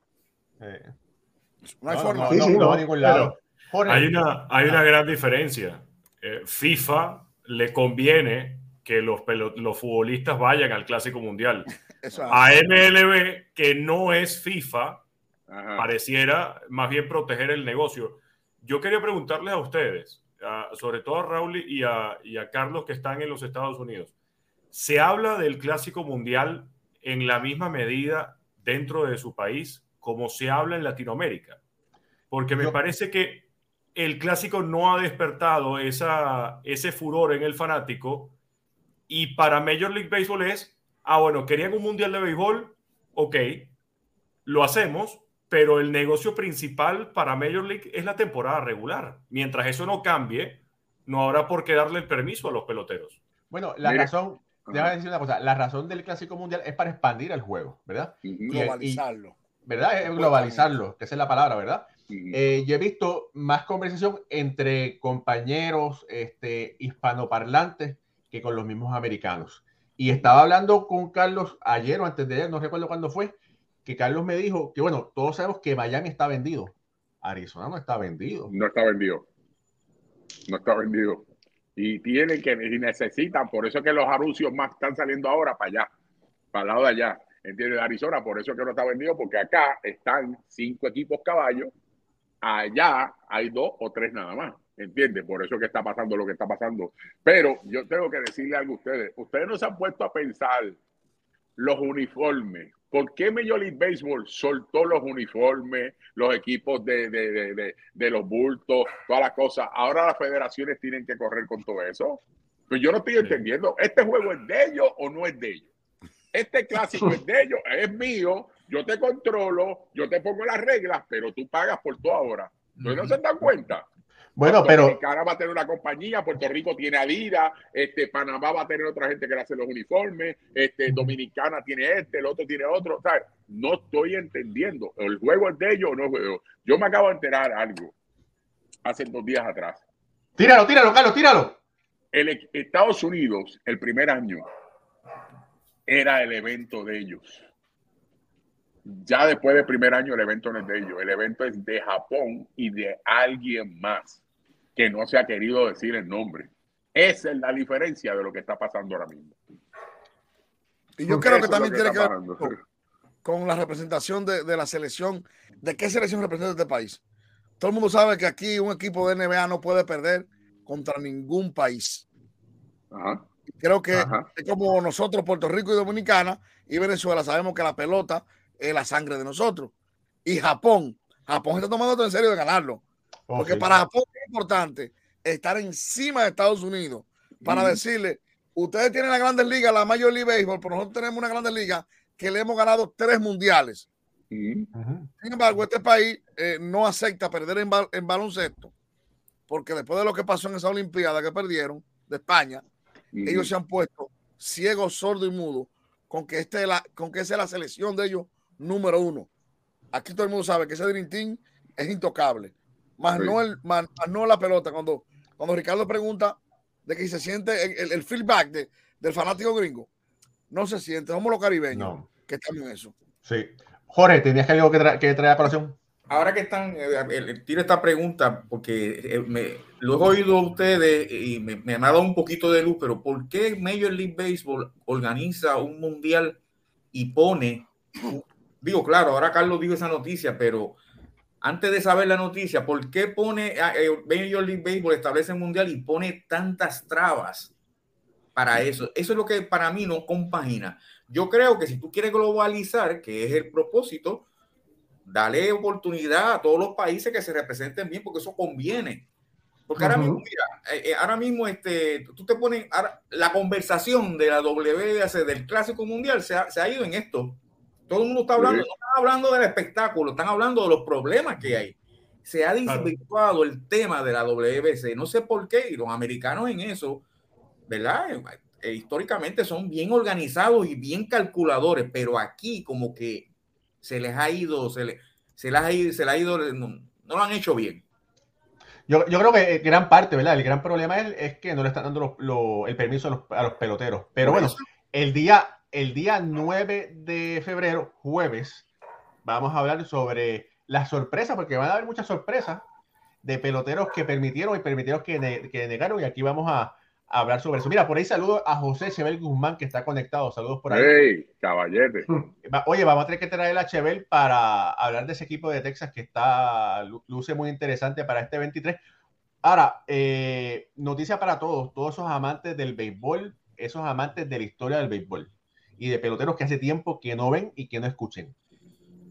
No hay forma. No, a ningún lado. hay, una, hay una gran diferencia. Eh, FIFA le conviene que los, los futbolistas vayan al Clásico Mundial. A MLB, que no es FIFA, pareciera más bien proteger el negocio. Yo quería preguntarles a ustedes, sobre todo a Raúl y a, y a Carlos que están en los Estados Unidos. ¿Se habla del Clásico Mundial en la misma medida dentro de su país como se habla en Latinoamérica? Porque me parece que el clásico no ha despertado esa, ese furor en el fanático y para Major League Baseball es, ah, bueno, querían un mundial de béisbol, ok, lo hacemos, pero el negocio principal para Major League es la temporada regular. Mientras eso no cambie, no habrá por qué darle el permiso a los peloteros. Bueno, la razón, déjame decir una cosa, la razón del Clásico Mundial es para expandir el juego, ¿verdad? Globalizarlo. ¿Verdad? Es globalizarlo, que esa es la palabra, ¿verdad? Eh, yo he visto más conversación entre compañeros este, hispanoparlantes que con los mismos americanos. Y estaba hablando con Carlos ayer o antes de ayer, no recuerdo cuándo fue, que Carlos me dijo que, bueno, todos sabemos que Miami está vendido. Arizona no está vendido. No está vendido. No está vendido. Y tienen que, y necesitan, por eso que los anuncios más están saliendo ahora para allá, para el lado de allá. ¿Entiendes? Arizona, por eso que no está vendido, porque acá están cinco equipos caballos, allá hay dos o tres nada más. ¿Entiendes? Por eso que está pasando lo que está pasando. Pero yo tengo que decirle algo a ustedes. Ustedes no se han puesto a pensar los uniformes. ¿Por qué Major League Baseball soltó los uniformes, los equipos de, de, de, los bultos, todas las cosas? Ahora las federaciones tienen que correr con todo eso. Pues yo no estoy entendiendo. ¿Este juego es de ellos o no es de ellos? Este clásico es de ellos, es mío. Yo te controlo, yo te pongo las reglas, pero tú pagas por todo ahora. ¿Ustedes no se dan cuenta? Bueno, pero. Cara va a tener una compañía, Puerto Rico tiene Adidas, este, Panamá va a tener otra gente que le hace los uniformes, este, Dominicana tiene este, el otro tiene otro. ¿sabes? No estoy entendiendo. ¿El juego es de ellos o no juego? Yo me acabo de enterar algo hace dos días atrás. Tíralo, tíralo, Carlos, tíralo. El Estados Unidos, el primer año, era el evento de ellos. Ya después del primer año, el evento no es de ellos. El evento es de Japón y de alguien más que no se ha querido decir el nombre. Esa es la diferencia de lo que está pasando ahora mismo. Y yo creo que también tiene que ver con, la representación de, la selección. ¿De qué selección representa este país? Todo el mundo sabe que aquí un equipo de NBA no puede perder contra ningún país. Creo que es como nosotros, Puerto Rico y Dominicana y Venezuela, sabemos que la pelota es la sangre de nosotros. Y Japón, Japón está tomando todo en serio de ganarlo. Porque para Japón es importante estar encima de Estados Unidos para decirle, ustedes tienen la Grandes Ligas, la Major League Baseball, pero nosotros tenemos una Grandes Liga que le hemos ganado tres mundiales. Sin embargo, este país eh, no acepta perder en, en, baloncesto, porque después de lo que pasó en esa Olimpiada que perdieron de España, ellos se han puesto ciegos, sordos y mudos con que, este la, con que esa es la selección de ellos número uno. Aquí todo el mundo sabe que ese Dream Team es intocable más, no, el, más, no la pelota. Cuando, cuando Ricardo pregunta de que se siente el, feedback de, del fanático gringo, no se siente. Somos los caribeños que estamos en eso. Sí. Jorge, ¿tenías algo que, que traer a colación? Ahora que están, eh, tiro esta pregunta porque eh, me, lo he oído a ustedes y me, me, ha dado un poquito de luz, pero ¿por qué Major League Baseball organiza un mundial y pone, digo, claro, ahora Carlos dijo esa noticia, pero antes de saber la noticia, ¿por qué pone eh, Major League Baseball establece el mundial y pone tantas trabas para eso. Eso es lo que para mí no compagina. Yo creo que si tú quieres globalizar, que es el propósito, dale oportunidad a todos los países que se representen bien, porque eso conviene. Porque ahora mismo, mira, eh, eh, ahora mismo este, tú te pones, la conversación de la WBC del Clásico Mundial se ha, se ha, ido en esto. Todo el mundo está hablando, no están hablando del espectáculo, están hablando de los problemas que hay. Se ha desvirtuado el tema de la WBC. No sé por qué, y los americanos en eso, ¿verdad? Eh, históricamente son bien organizados y bien calculadores, pero aquí como que se les ha ido, se, le, se, les ha ido, se les ha ido, no lo han hecho bien. Yo, yo, creo que gran parte, ¿verdad? El gran problema es, es que no le están dando el permiso a los, a los, peloteros. Pero bueno, el día, el día 9 de febrero, jueves, vamos a hablar sobre las sorpresas, porque van a haber muchas sorpresas de peloteros que permitieron y permitieron que, que negaron. Y aquí vamos a, hablar sobre eso. Mira, por ahí saludo a José Chebel Guzmán que está conectado. Saludos por ahí. ¡Hey, caballete! Oye, vamos a tener que traer a Chebel para hablar de ese equipo de Texas que está, luce muy interesante para este 23. Ahora, eh, noticia para todos, todos esos amantes del béisbol, esos amantes de la historia del béisbol y de peloteros que hace tiempo que no ven y que no escuchen.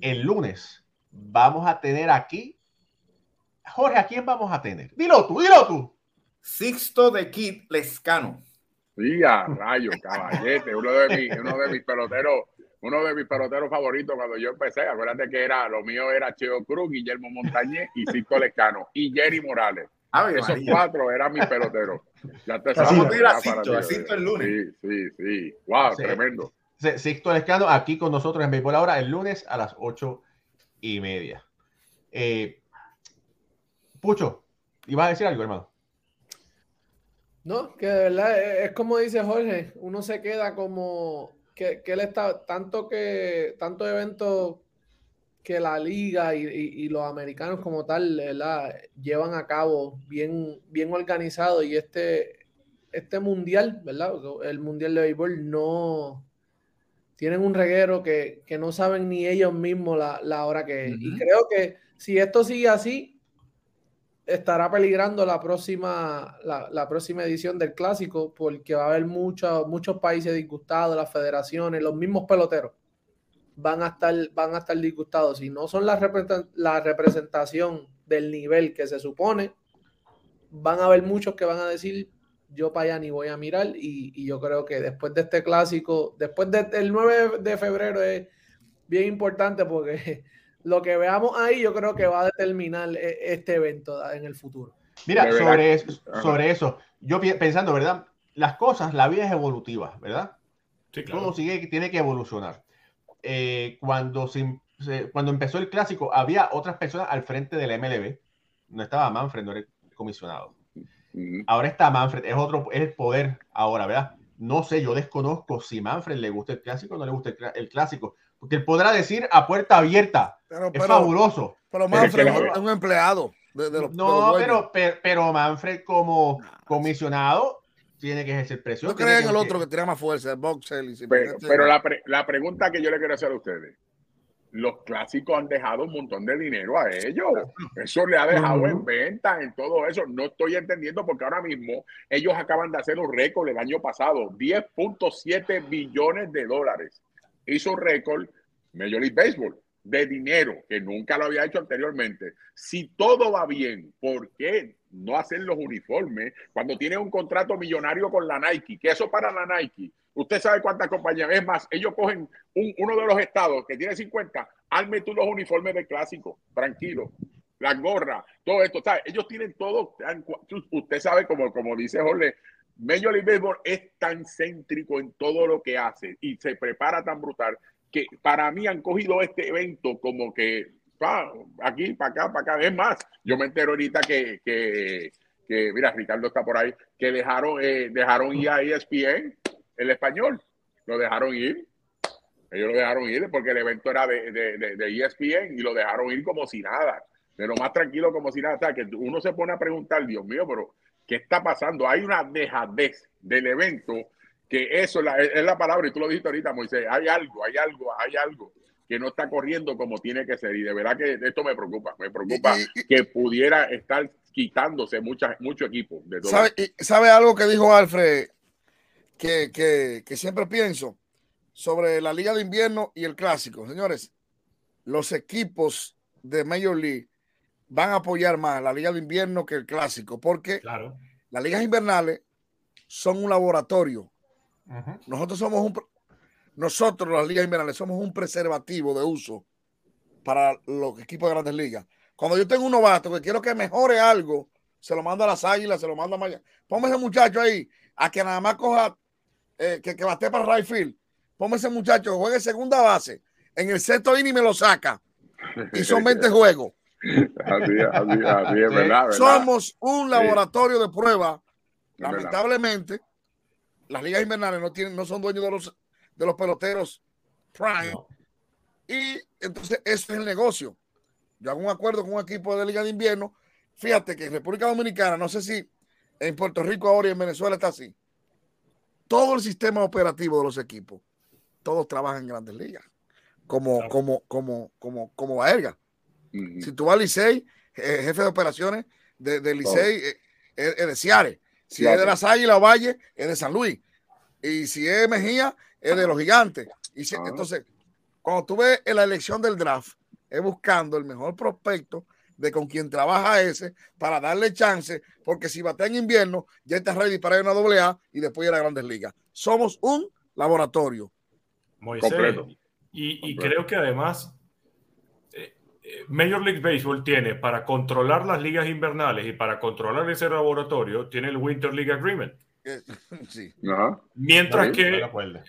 El lunes vamos a tener aquí, Jorge, ¿a quién vamos a tener? Dilo tú, dilo tú. Sixto de Kid Lescano. Sí, a rayo, caballete, uno de, mis, uno de mis peloteros, uno de mis peloteros favoritos cuando yo empecé. Acuérdate que era, lo mío era Cheo Cruz, Guillermo Montañez y Sixto Lescano y Jerry Morales. Esos cuatro eran mis peloteros. Ya te Vamos a ir a Sixto, el lunes. Sí, sí, sí. Wow, tremendo. Sixto Lescano aquí con nosotros en Béisbol ahora el lunes a las ocho y media. Eh, Pucho, ¿ibas a decir algo, hermano? No, que de verdad es, como dice Jorge, uno se queda como que, él está tanto que tanto eventos que la liga y, los americanos como tal llevan a cabo bien, bien organizado y este, este mundial, ¿verdad? El mundial de béisbol no tienen un reguero que, no saben ni ellos mismos la, hora que es. Y creo que si esto sigue así, estará peligrando la próxima, la, próxima edición del clásico porque va a haber muchos muchos países disgustados, las federaciones, los mismos peloteros van a estar, van a estar disgustados. Si no son la, la representación del nivel que se supone, van a haber muchos que van a decir yo para allá ni voy a mirar y, yo creo que después de este clásico, después del 9 de febrero es bien importante porque lo que veamos ahí yo creo que va a determinar e, este evento en el futuro. Mira, sobre eso, sobre eso, yo pensando, ¿verdad? Las cosas, la vida es evolutiva, ¿verdad? Sí, claro. Todo sigue, tiene que evolucionar. Eh, cuando, se, cuando empezó el clásico, había otras personas al frente del MLB. No estaba Manfred, no era comisionado. Ahora está Manfred, es otro, es el poder ahora, ¿verdad? No sé, yo desconozco si Manfred le gusta el clásico o no le gusta el clásico porque él podrá decir a puerta abierta. es fabuloso. Pero Manfred es un empleado. De, los, no, pero, pero, Manfred como comisionado tiene que ejercer presión. No creen en el otro que tiene más fuerza, el boxer. pero, pero la, la, pregunta que yo le quiero hacer a ustedes. Los clásicos han dejado un montón de dinero a ellos. Eso le ha dejado en venta, en todo eso. No estoy entendiendo porque ahora mismo ellos acaban de hacer un récord el año pasado, 10.7 billones de dólares hizo un récord Major League Baseball de dinero que nunca lo había hecho anteriormente. Si todo va bien, ¿por qué no hacer los uniformes cuando tiene un contrato millonario con la Nike? Que eso para la Nike. Usted sabe cuántas compañías. Es más, ellos cogen uno de los estados que tiene 50, arme tú los uniformes de clásico, tranquilo. La gorra, todo esto. Ellos tienen todo. Usted sabe, como, como dice Jorge, Major League Baseball es tan céntrico en todo lo que hace y se prepara tan brutal que para mí han cogido este evento como que aquí, para acá, para acá. Es más, yo me entero ahorita que, que, que mira, Ricardo está por ahí, que dejaron, eh, dejaron ir a ESPN el español. Lo dejaron ir. Ellos lo dejaron ir porque el evento era de, de, de, ESPN y lo dejaron ir como si nada. De lo más tranquilo como si nada. O sea, que uno se pone a preguntar, Dios mío, pero ¿Qué está pasando? Hay una dejadez del evento que eso es la, palabra, y tú lo dijiste ahorita, Moisés, hay algo, hay algo, hay algo que no está corriendo como tiene que ser. Y de verdad que esto me preocupa, me preocupa que pudiera estar quitándose muchas, mucho equipo. ¿Sabe, ¿Sabe algo que dijo Alfred? Que, que, que siempre pienso sobre la Liga de Invierno y el Clásico. Señores, los equipos de Major League van a apoyar más la Liga de Invierno que el Clásico, porque claro. las ligas invernales son un laboratorio. Nosotros somos un, nosotros las ligas invernales somos un preservativo de uso para los equipos de grandes ligas. Cuando yo tengo un novato que quiero que mejore algo, se lo mando a las águilas, se lo mando a Maya. Ponme ese muchacho ahí a que nada más coja, eh, que, que bate para right field. Ponme ese muchacho que juegue segunda base. En el sexto inning me lo saca. Y son 20 juegos. Así, así, así es verdad, verdad, Somos un laboratorio de prueba. Lamentablemente, las ligas invernales no, tienen, no son dueños de los, de los peloteros prime. No. Y entonces eso es el negocio. Yo hago un acuerdo con un equipo de liga de invierno. Fíjate que en República Dominicana, no sé si en Puerto Rico ahora y en Venezuela está así. Todo el sistema operativo de los equipos, todos trabajan en grandes ligas, como, claro. como, como, como, como Baerga. Uh -huh. Si tú vas al Licey, eh, jefe de operaciones de, de Licey, oh. eh, es, de Ciares. Si claro. es de las Águilas Valle, es de San Luis. Y si es Mejía, es de los Gigantes. Y si, -huh. Entonces, cuando tú ves en la elección del draft, es buscando el mejor prospecto de con quien trabaja ese para darle chance, porque si bate en invierno, ya está ready para ir a una doble A y después ir a grandes ligas. Somos un laboratorio. Moisés, y, y creo que además eh, Major League Baseball tiene para controlar las ligas invernales y para controlar ese laboratorio, tiene el Winter League Agreement. Sí. Ajá. Mientras que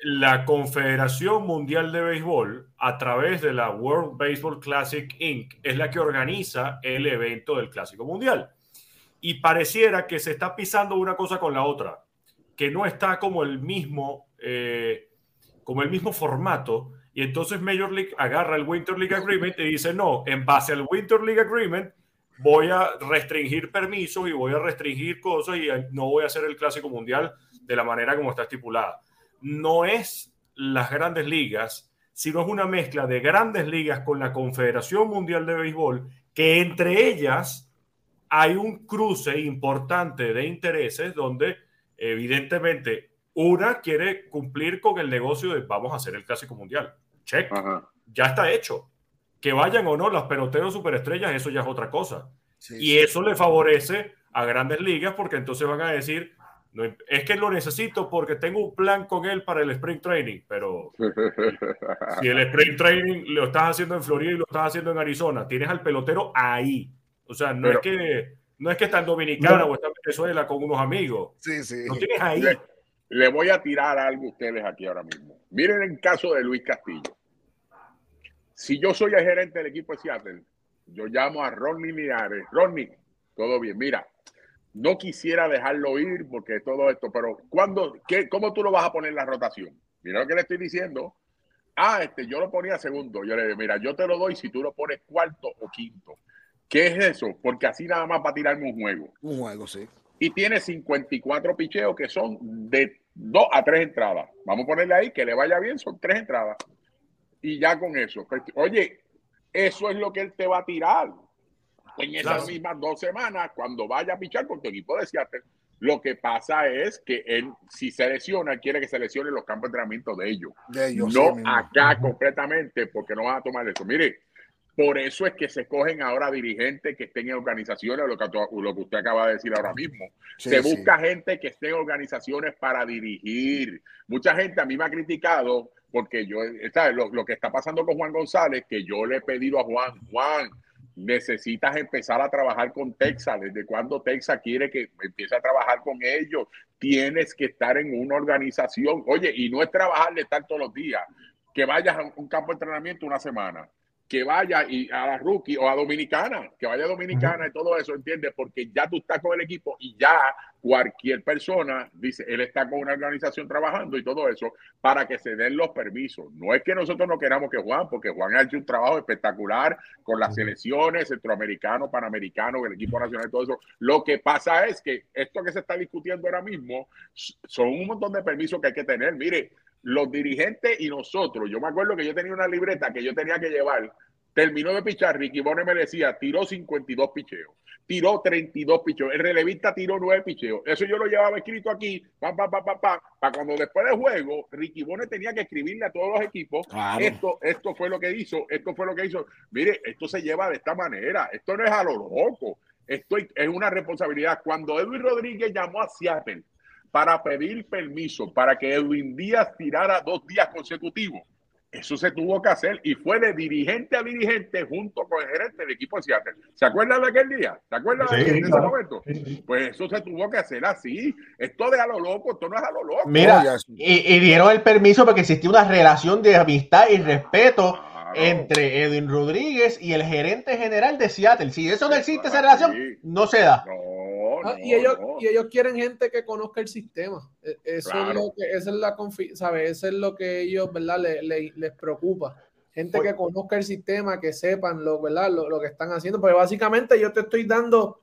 la Confederación Mundial de Béisbol, a través de la World Baseball Classic Inc., es la que organiza el evento del Clásico Mundial. Y pareciera que se está pisando una cosa con la otra, que no está como el mismo, eh, como el mismo formato. Y entonces Major League agarra el Winter League Agreement y dice, no, en base al Winter League Agreement, voy a restringir permisos y voy a restringir cosas y no voy a hacer el clásico mundial de la manera como está estipulada. No es las grandes ligas, sino es una mezcla de grandes ligas con la Confederación Mundial de Béisbol, que entre ellas hay un cruce importante de intereses donde evidentemente una quiere cumplir con el negocio de vamos a hacer el clásico mundial. Check. Ajá. Ya está hecho que vayan o no los peloteros superestrellas, eso ya es otra cosa. Sí, y sí. eso le favorece a grandes ligas porque entonces van a decir, no, es que lo necesito porque tengo un plan con él para el sprint training, pero si el sprint training lo estás haciendo en Florida y lo estás haciendo en Arizona, tienes al pelotero ahí. O sea, no pero, es que no es que está en Dominicana no. o está en Venezuela con unos amigos. Sí, sí. Lo tienes ahí. Le, le voy a tirar algo a ustedes aquí ahora mismo. Miren el caso de Luis Castillo si yo soy el gerente del equipo de Seattle, yo llamo a Ronnie Linares. Ronnie, todo bien. Mira, no quisiera dejarlo ir porque todo esto, pero ¿cuándo, qué, ¿cómo tú lo vas a poner en la rotación? Mira lo que le estoy diciendo. Ah, este, yo lo ponía segundo. Yo le digo, mira, yo te lo doy si tú lo pones cuarto o quinto. ¿Qué es eso? Porque así nada más va a tirarme un juego. Un juego, sí. Y tiene 54 picheos que son de dos a tres entradas. Vamos a ponerle ahí que le vaya bien, son tres entradas y ya con eso. Oye, eso es lo que él te va a tirar en esas claro. mismas dos semanas cuando vaya a pichar con tu equipo de Seattle. Lo que pasa es que él, si se lesiona, quiere que se lesione los campos de entrenamiento de ellos. De ellos no sí, acá -huh. completamente, porque no van a tomar eso. Mire, por eso es que se cogen ahora dirigentes que estén en organizaciones, lo que, lo que usted acaba de decir ahora mismo. Sí, se busca sí. gente que esté en organizaciones para dirigir. Mucha gente a mí me ha criticado porque yo, ¿sabes? Lo, lo, que está pasando con Juan González, que yo le he pedido a Juan, Juan, necesitas empezar a trabajar con Texas. ¿Desde cuando Texas quiere que empiece a trabajar con ellos? Tienes que estar en una organización. Oye, y no es trabajar de estar todos los días. Que vayas a un campo de entrenamiento una semana que vaya y a la rookie o a Dominicana, que vaya a Dominicana y todo eso, ¿entiendes? Porque ya tú estás con el equipo y ya cualquier persona dice, él está con una organización trabajando y todo eso para que se den los permisos. No es que nosotros no queramos que Juan, porque Juan ha hecho un trabajo espectacular con las selecciones centroamericanos, panamericanos, el equipo nacional y todo eso. Lo que pasa es que esto que se está discutiendo ahora mismo son un montón de permisos que hay que tener. Mire, los dirigentes y nosotros. Yo me acuerdo que yo tenía una libreta que yo tenía que llevar. Terminó de pichar, Ricky Bone me decía, tiró 52 picheos. tiró 32 picheos. El relevista tiró 9 picheos. Eso yo lo llevaba escrito aquí, pa, pa, pa, pa, pa, para cuando después del juego, Ricky Bones tenía que escribirle a todos los equipos. Esto, esto fue lo que hizo, esto fue lo que hizo. Mire, esto se lleva de esta manera. Esto no es a lo loco. Esto es una responsabilidad. Cuando Edwin Rodríguez llamó a Seattle para pedir permiso para que Edwin Díaz tirara dos días consecutivos, eso se tuvo que hacer y fue de dirigente a dirigente junto con el gerente del equipo de Seattle. ¿Se acuerdan de aquel día? ¿Se acuerdan de, ese momento? Pues eso se tuvo que hacer así. Esto de a lo loco, esto no es a lo loco. Mira, y, dieron el permiso porque existía una relación de amistad y respeto entre Edwin Rodríguez y el gerente general de Seattle. Si eso no existe, esa relación, no se da. Ah, y, ellos, y ellos quieren gente que conozca el sistema. E, eso es lo que, esa es la ¿sabe? Eso es lo que ellos, ¿verdad? les preocupa. Gente que conozca el sistema, que sepan lo, ¿verdad? Lo, que están haciendo. Porque básicamente yo te estoy dando,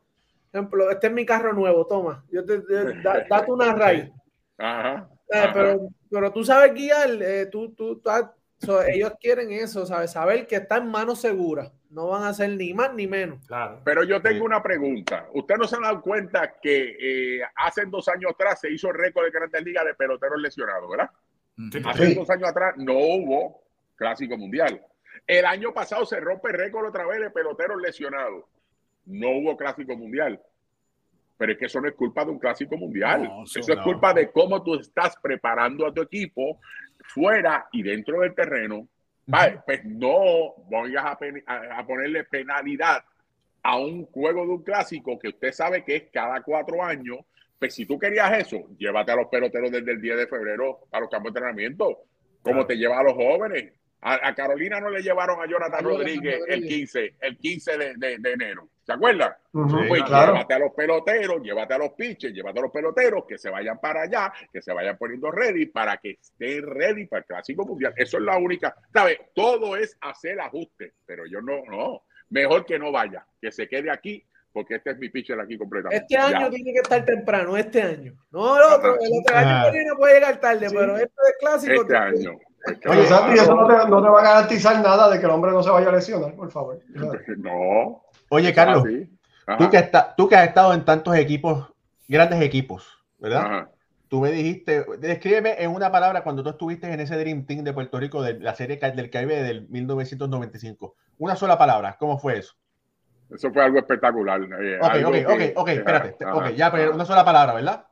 ejemplo, este es mi carro nuevo, toma. Yo te, date una raíz. Eh, pero, pero tú sabes guiar, eh, tú, tú, ellos quieren eso, ¿sabes? Saber que está en manos seguras. No van a hacer ni más ni menos. Claro. Pero yo tengo una pregunta. ¿Usted no se ha dado cuenta que eh, hace dos años atrás se hizo el récord de Grandes Ligas de peloteros lesionados, ¿verdad? Hace dos años atrás no hubo Clásico Mundial. El año pasado se rompe el récord otra vez de peloteros lesionados. No hubo Clásico Mundial. Pero es que eso no es culpa de un Clásico Mundial. eso, es culpa de cómo tú estás preparando a tu equipo fuera y dentro del terreno pues no vayas a, ponerle penalidad a un juego de un clásico que usted sabe que es cada cuatro años. Pues si tú querías eso, llévate a los peloteros desde el 10 de febrero a los campos de entrenamiento, como te lleva a los jóvenes. A, Carolina no le llevaron a Jonathan Rodríguez, el 15, el 15 de, enero. ¿Se acuerdan? pues llévate a los peloteros, llévate a los pitches, llévate a los peloteros que se vayan para allá, que se vayan poniendo ready para que estén ready para el Clásico Mundial. Eso es la única. ¿Sabes? Todo es hacer ajustes, pero yo no, no. Mejor que no vaya, que se quede aquí porque este es mi pitcher aquí completamente. Este año tiene que estar temprano, este año. No el otro, el otro año no puede llegar tarde, pero este es clásico. Este año. Oye, Santi, eso no te, no te, va a garantizar nada de que el hombre no se vaya a lesionar, por favor. No. Oye, Carlos, tú que, tú que has estado en tantos equipos, grandes equipos, ¿verdad? Tú me dijiste, descríbeme en una palabra cuando tú estuviste en ese Dream Team de Puerto Rico de la serie del Caribe del 1995. Una sola palabra, ¿cómo fue eso? Eso fue algo espectacular. Eh, ok, ok, ok, ok, espérate. ok, ya, pero una sola palabra, ¿verdad?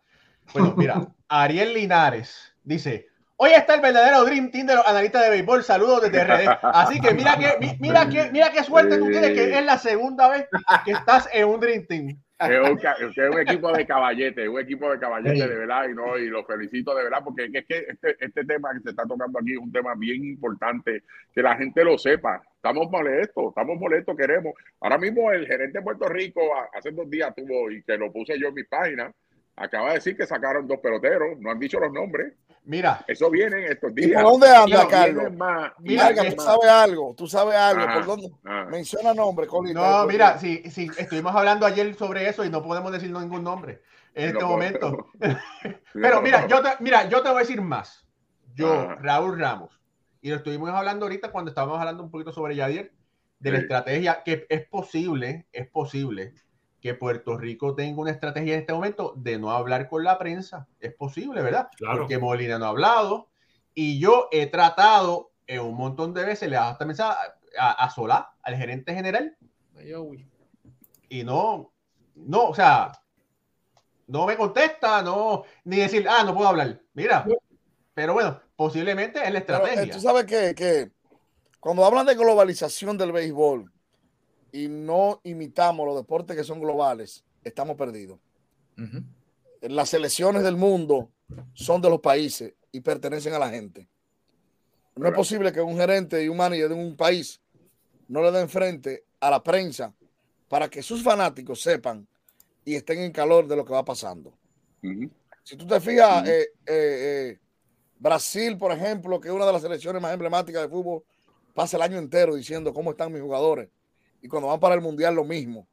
Bueno, mira, Ariel Linares dice, Hoy está el verdadero Dream Team de los analistas de béisbol. Saludos desde RD. Así que mira que, mira que, mira qué suerte tú tienes que es la segunda vez que estás en un Dream Team. Es un, equipo de caballete, un equipo de caballete de verdad y no y lo felicito de verdad porque es que este, este tema que se está tocando aquí es un tema bien importante que la gente lo sepa. Estamos molestos, estamos molestos, queremos. Ahora mismo el gerente de Puerto Rico hace dos días tuvo y que lo puse yo en mi página acaba de decir que sacaron dos peloteros, no han dicho los nombres. Mira. Eso viene en estos días. ¿Y por dónde anda, Carlos? mira, que tú sabes algo, tú sabes algo. ¿Por dónde? Menciona nombre, Colin. No, mira, si, si estuvimos hablando ayer sobre eso y no podemos decir ningún nombre en este momento. Pero mira, yo te, mira, yo te voy a decir más. Yo, Raúl Ramos, y lo estuvimos hablando ahorita cuando estábamos hablando un poquito sobre Yadier, de la estrategia, que es posible, es posible que Puerto Rico tenga una estrategia en este momento de no hablar con la prensa. Es posible, ¿verdad? Porque Molina no ha hablado y yo he tratado en un montón de veces, le he dado esta mensaje a, a, Solá, al gerente general. Y no, no, o sea, no me contesta, no, ni decir, ah, no puedo hablar. Mira, pero bueno, posiblemente es la eh, estrategia. tú sabes que, que cuando hablan de globalización del béisbol, y no imitamos los deportes que son globales, estamos perdidos. Las selecciones del mundo son de los países y pertenecen a la gente. No es posible que un gerente y un manager de un país no le den frente a la prensa para que sus fanáticos sepan y estén en calor de lo que va pasando. Si tú te fijas, eh, eh, eh, Brasil, por ejemplo, que es una de las selecciones más emblemáticas de fútbol, pasa el año entero diciendo cómo están mis jugadores y cuando van para el mundial lo mismo.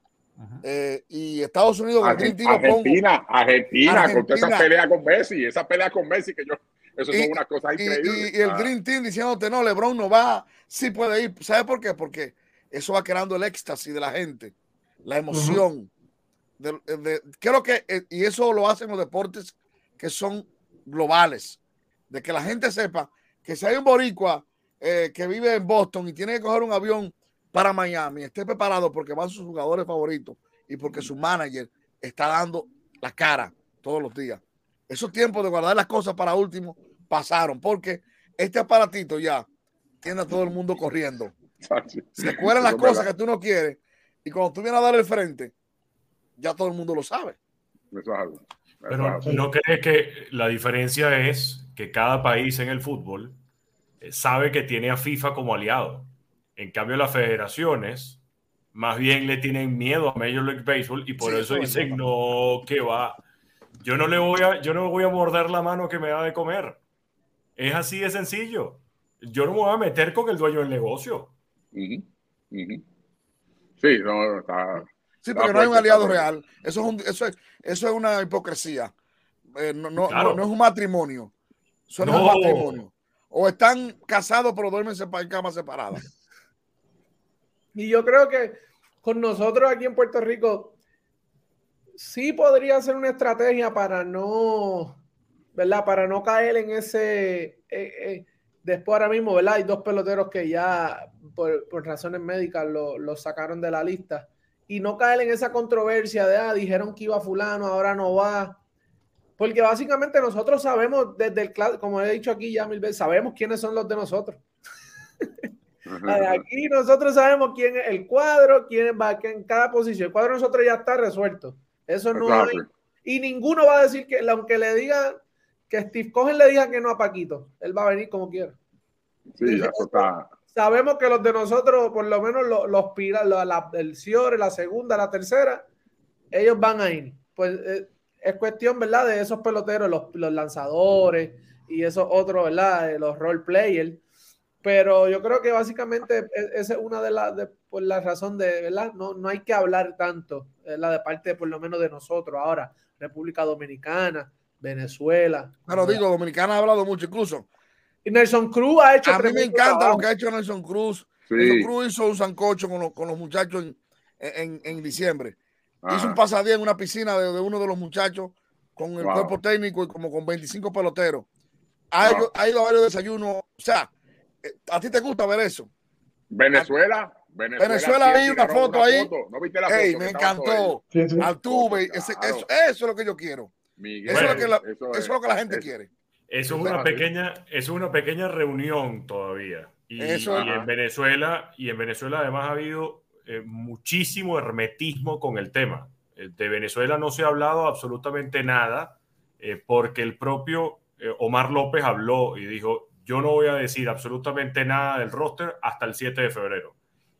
Eh, y Estados Unidos, Argentina, Argentina, Argentina, con esa pelea con Messi, esa pelea con Messi que yo, eso es una cosa increíble. Y, el. Dream Team diciéndote, no, LeBron no va, sí puede ir. ¿Sabe por qué? Porque eso va creando el éxtasis de la gente, la emoción. de, ¿qué lo que, eh, y eso lo hacen los deportes que son globales, de que la gente sepa que si hay un boricua eh, que vive en Boston y tiene que coger un avión para Miami, esté preparado porque van sus jugadores favoritos y porque su manager está dando la cara todos los días. Esos tiempos de guardar las cosas para último pasaron porque este aparatito ya tiene a todo el mundo corriendo. Se cuelan las cosas que tú no quieres y cuando tú vienes a dar el frente, ya todo el mundo lo sabe. Pero ¿no crees que la diferencia es que cada país en el fútbol eh, sabe que tiene a FIFA como aliado? En cambio, las federaciones más bien le tienen miedo a Major League Baseball y por eso dicen, no, que va. Yo no le voy a, yo no voy a morder la mano que me da de comer. Es así de sencillo. Yo no me voy a meter con el dueño del negocio. Sí, no, está, Sí, porque no hay un aliado real. Eso es, un, eso es, eso es una hipocresía. Eh, no, no, no, es un matrimonio. Eso no, es un matrimonio. O están casados pero duermen en camas separadas. Y yo creo que con nosotros aquí en Puerto Rico sí podría ser una estrategia para no, ¿verdad? Para no caer en ese... Eh, eh, después ahora mismo, ¿verdad? Hay dos peloteros que ya por, razones médicas lo, lo sacaron de la lista y no caer en esa controversia de, ah, dijeron que iba fulano, ahora no va. Porque básicamente nosotros sabemos desde el, como he dicho aquí ya mil veces, sabemos quiénes son los de nosotros. aquí nosotros sabemos quién es el cuadro, quién va en cada posición. El cuadro de nosotros ya está resuelto. Eso no hay. Y ninguno va a decir que, aunque le diga que Steve Cohen le diga que no a Paquito, él va a venir como quiera. Sí, eso está sabemos que los de nosotros, por lo menos los, los la, el Ciore, la segunda, la tercera, ellos van a ir. Pues eh, es cuestión, ¿verdad? De esos peloteros, los, los lanzadores y esos otros, ¿verdad? Los role players. Pero yo creo que básicamente e, esa es una de las, de, por la razón de, ¿verdad? No, no hay que hablar tanto, la de parte, por lo menos, de nosotros. Ahora, República Dominicana, Venezuela. Claro, digo, Dominicana ha hablado mucho, incluso y Nelson Cruz ha hecho. A mí me encanta lo que ha hecho Nelson Cruz. Nelson Cruz hizo un sancocho con, con los muchachos en, en, en diciembre. Hizo un pasadía en una piscina de, de, uno de los muchachos con el cuerpo técnico y como con 25 peloteros. Ha, ido, ha ido a varios desayunos. O sea, ¿a ti te gusta ver eso? Venezuela. Venezuela, Venezuela vi una foto ahí. ¿No viste la foto me encantó. Altuve. eso, eso, es lo que yo quiero. Miguel, eso, es lo que la, eso, es, lo que la gente quiere. Eso es una pequeña, es una pequeña reunión todavía. Y, en Venezuela, y en Venezuela además ha habido eh, muchísimo hermetismo con el tema. Eh, de Venezuela no se ha hablado absolutamente nada, eh, porque el propio Omar López habló y dijo: Yo no voy a decir absolutamente nada del roster hasta el 7 de febrero.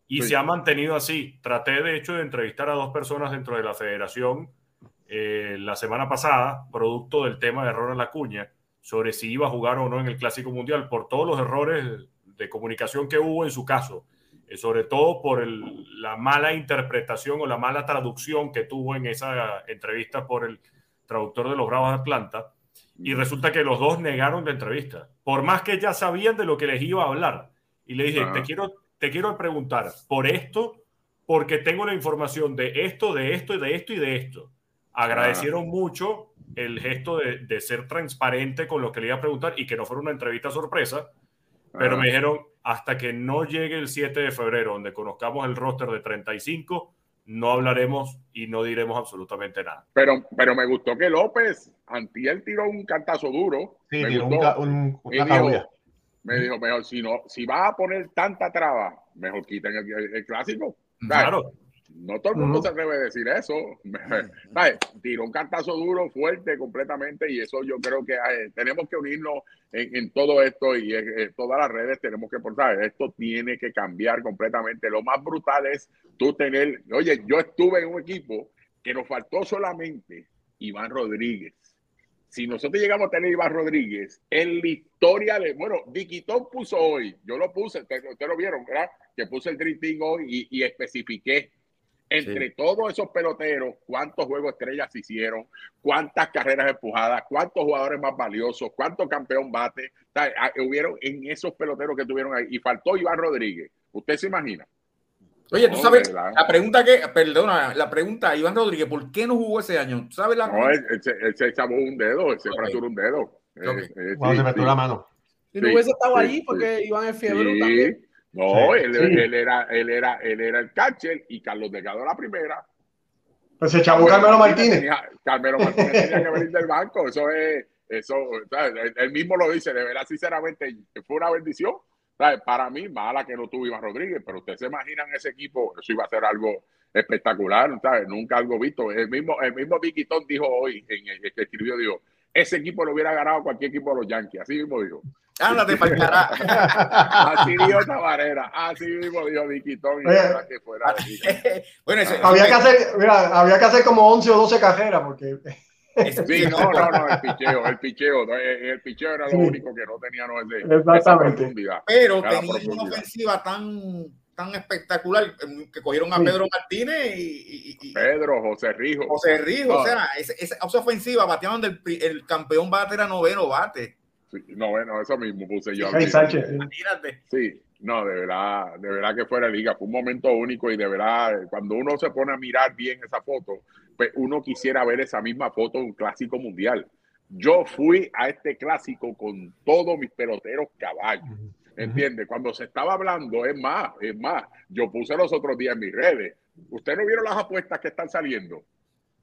Y se ha mantenido así. Traté, de hecho, de entrevistar a dos personas dentro de la federación la semana pasada, producto del tema de Ronald Acuña sobre si iba a jugar o no en el Clásico Mundial por todos los errores de comunicación que hubo en su caso, eh, sobre todo por la mala interpretación o la mala traducción que tuvo en esa entrevista por el traductor de los Bravos de Atlanta. Y resulta que los dos negaron la entrevista, por más que ya sabían de lo que les iba a hablar. Y le dije, te, quiero, te quiero preguntar por esto, porque tengo la información de esto, de esto, y de esto y de esto. Agradecieron mucho el gesto de, ser transparente con lo que le iba a preguntar y que no fuera una entrevista sorpresa, pero me dijeron, hasta que no llegue el 7 de febrero, donde conozcamos el roster de 35, no hablaremos y no diremos absolutamente nada. Pero, pero me gustó que López, Antiel tiró un cantazo duro. Sí, me, un, me, dijo, me dijo, mejor, si no, si va a poner tanta traba, mejor quiten el clásico. Claro. No todo el mundo se atreve a decir eso. ¿Sabes? Tiró un cantazo duro, fuerte, completamente, y eso yo creo que eh, tenemos que unirnos en, todo esto y en, todas las redes tenemos que portar. Esto tiene que cambiar completamente. Lo más brutal es tú tener, oye, yo estuve en un equipo que nos faltó solamente Iván Rodríguez. Si nosotros llegamos a tener Iván Rodríguez en la historia de, bueno, Diquitón puso hoy, yo lo puse, ustedes, lo vieron, ¿verdad? Que puse el drifting hoy y, y especifiqué entre todos esos peloteros, cuántos juegos estrellas hicieron, cuántas carreras empujadas, cuántos jugadores más valiosos, cuántos campeón bate hubieron en esos peloteros que tuvieron ahí. Y faltó Iván Rodríguez. ¿Usted se imagina? Oye, tú sabes, la pregunta que, perdona, la pregunta, Iván Rodríguez, ¿por qué no jugó ese año? ¿Sabes la No, él, se echaba un dedo, él se fracturó un dedo. Eh, eh, Cuando se fracturó la mano. Si no hubiese estado allí, porque Iván es fiebre también. No, él, él, era, él, era, él era el catcher y Carlos Delgado la primera. Pues se echó Carmelo Martínez. Carmelo Martínez tenía que venir del banco. Eso es, eso, él mismo lo dice, de verdad, sinceramente, fue una bendición. Para mí, mala que no tuvo Iván Rodríguez, pero ustedes se imaginan ese equipo, eso iba a ser algo espectacular, nunca algo visto. El mismo, el mismo Vicky dijo hoy, en el que escribió, dijo, ese equipo lo hubiera ganado cualquier equipo de los Yankees, así mismo dijo. Ándate para cara. así dijo Tabarera, así mismo dijo Vicky Tom. que fuera bueno, había, que hacer, mira, había que hacer como 11 o 12 cajeras porque... Sí, no, no, no, el picheo, el picheo, el picheo era lo único que no tenía no, ese, Exactamente. Pero tenía una ofensiva tan tan espectacular que cogieron a Pedro Martínez y, Pedro, José Rijo. José Rijo, o sea, esa, ofensiva bateaban del el campeón bate era noveno bate. Sí, noveno, eso mismo puse yo. Imagínate. Sí, no, de verdad, de verdad que fue la liga, fue un momento único y de verdad, cuando uno se pone a mirar bien esa foto, pues uno quisiera ver esa misma foto en un clásico mundial. Yo fui a este clásico con todos mis peloteros caballos. ¿Entiende? Cuando se estaba hablando, es más, es más, yo puse los otros días en mis redes. ¿Ustedes no vieron las apuestas que están saliendo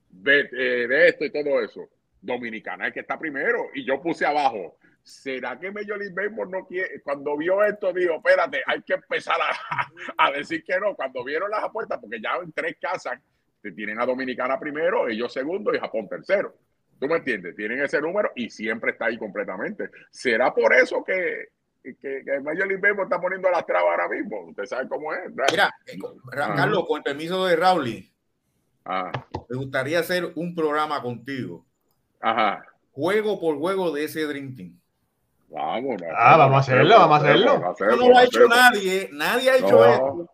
de, eh, de esto y todo eso? Dominicana es que está primero. Y yo puse abajo, ¿será que Major League Baseball no quiere? Cuando vio esto, dijo, espérate, hay que empezar a, a, decir que no. Cuando vieron las apuestas, porque ya en tres casas tienen a Dominicana primero, ellos segundo y Japón tercero. ¿Tú me entiendes? Tienen ese número y siempre está ahí completamente. ¿Será por eso que que, que Major League Baseball está poniendo las trabas ahora mismo. Usted sabe cómo es. Mira, eh, Carlos, con el permiso de Rauli, ah. me gustaría hacer un programa contigo. Ajá. Juego por juego de ese drinking. Vamos, ah, vamos a hacerlo, vamos a hacerlo. no lo ha hecho nadie, nadie ha hecho esto.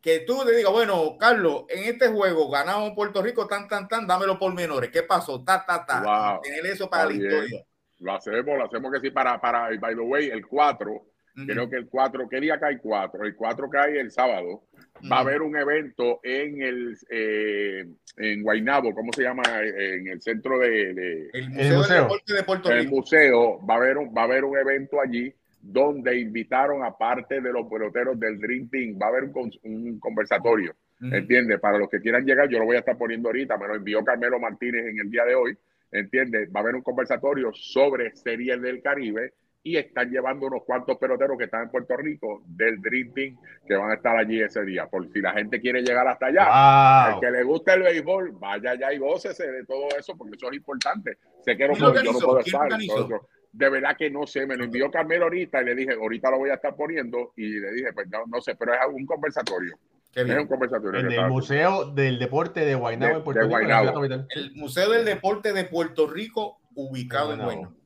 Que tú te digas, bueno, Carlos, en este juego ganamos Puerto Rico, tan, tan, tan, dámelo por menores. ¿Qué pasó? Ta, ta, ta. Tener eso para la historia. Lo hacemos, lo hacemos que sí para, para, by the way, el 4, creo que el 4, ¿qué día cae 4? El 4 cae el sábado. Va a haber un evento en el eh, en Guaynabo, ¿cómo se llama? En el centro de, el Museo, Deporte de Puerto Rico. El museo va a haber un, va a haber un evento allí donde invitaron aparte de los peloteros del Dream Team, va a haber un, un conversatorio, ¿entiendes? Para los que quieran llegar, yo lo voy a estar poniendo ahorita, me lo envió Carmelo Martínez en el día de hoy ¿entiendes? Va a haber un conversatorio sobre series del Caribe y están llevando unos cuantos peloteros que están en Puerto Rico del Dream Team que van a estar allí ese día. Por si la gente quiere llegar hasta allá, el que le guste el béisbol, vaya allá y gócese de todo eso, porque eso es importante. Sé que no puedo, yo no puedo estar. De verdad que no sé, me lo envió Carmelo ahorita y le dije, ahorita lo voy a estar poniendo y le dije, pues no, sé, pero es un conversatorio. Es un conversatorio. En el Museo del Deporte de Guaynabo, en Puerto Rico. El Museo del Deporte de Puerto Rico, ubicado en Guaynabo.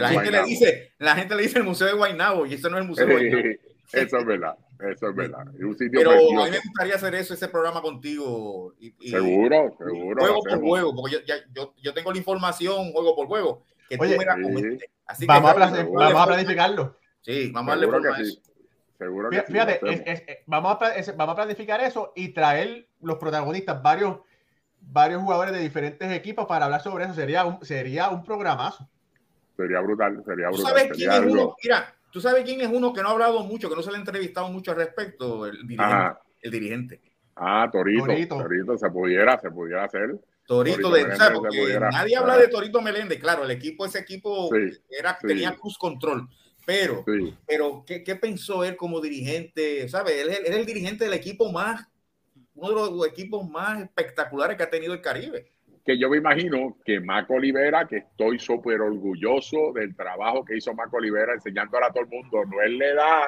La gente, le dice, la gente le dice el Museo de Guaynabo y eso no es el Museo de Guaynabo. eso es verdad, eso es verdad. Un sitio Pero a mí me gustaría hacer eso, ese programa contigo. Y, seguro, seguro. Juego por juego, porque yo, ya, yo, yo, tengo la información juego por juego. Que Oye, tú me la sí. Así vamos, que, a, vamos a planificarlo. Sí, vamos a darle por sí. Seguro que Fíjate, es, es, vamos, a, vamos a planificar eso y traer los protagonistas, varios, varios jugadores de diferentes equipos para hablar sobre eso. Sería un, sería un programazo. Sería brutal, sería brutal. ¿Tú sabes quién es uno? Mira, tú sabes quién es uno que no ha hablado mucho, que no se le ha entrevistado mucho al respecto, el dirigente. El dirigente. Ah, Torito, Torito. se pudiera, se pudiera hacer. Torito, de, Meléndez, nadie habla de Torito Meléndez, claro, el equipo, ese equipo era, tenía cruz control, pero, pero ¿qué, ¿qué, pensó él como dirigente? ¿Sabe? Él, es el dirigente del equipo más, uno de los equipos más espectaculares que ha tenido el Caribe que yo me imagino que Maco Olivera, que estoy súper orgulloso del trabajo que hizo Maco Olivera enseñándole a todo el mundo, no es la edad,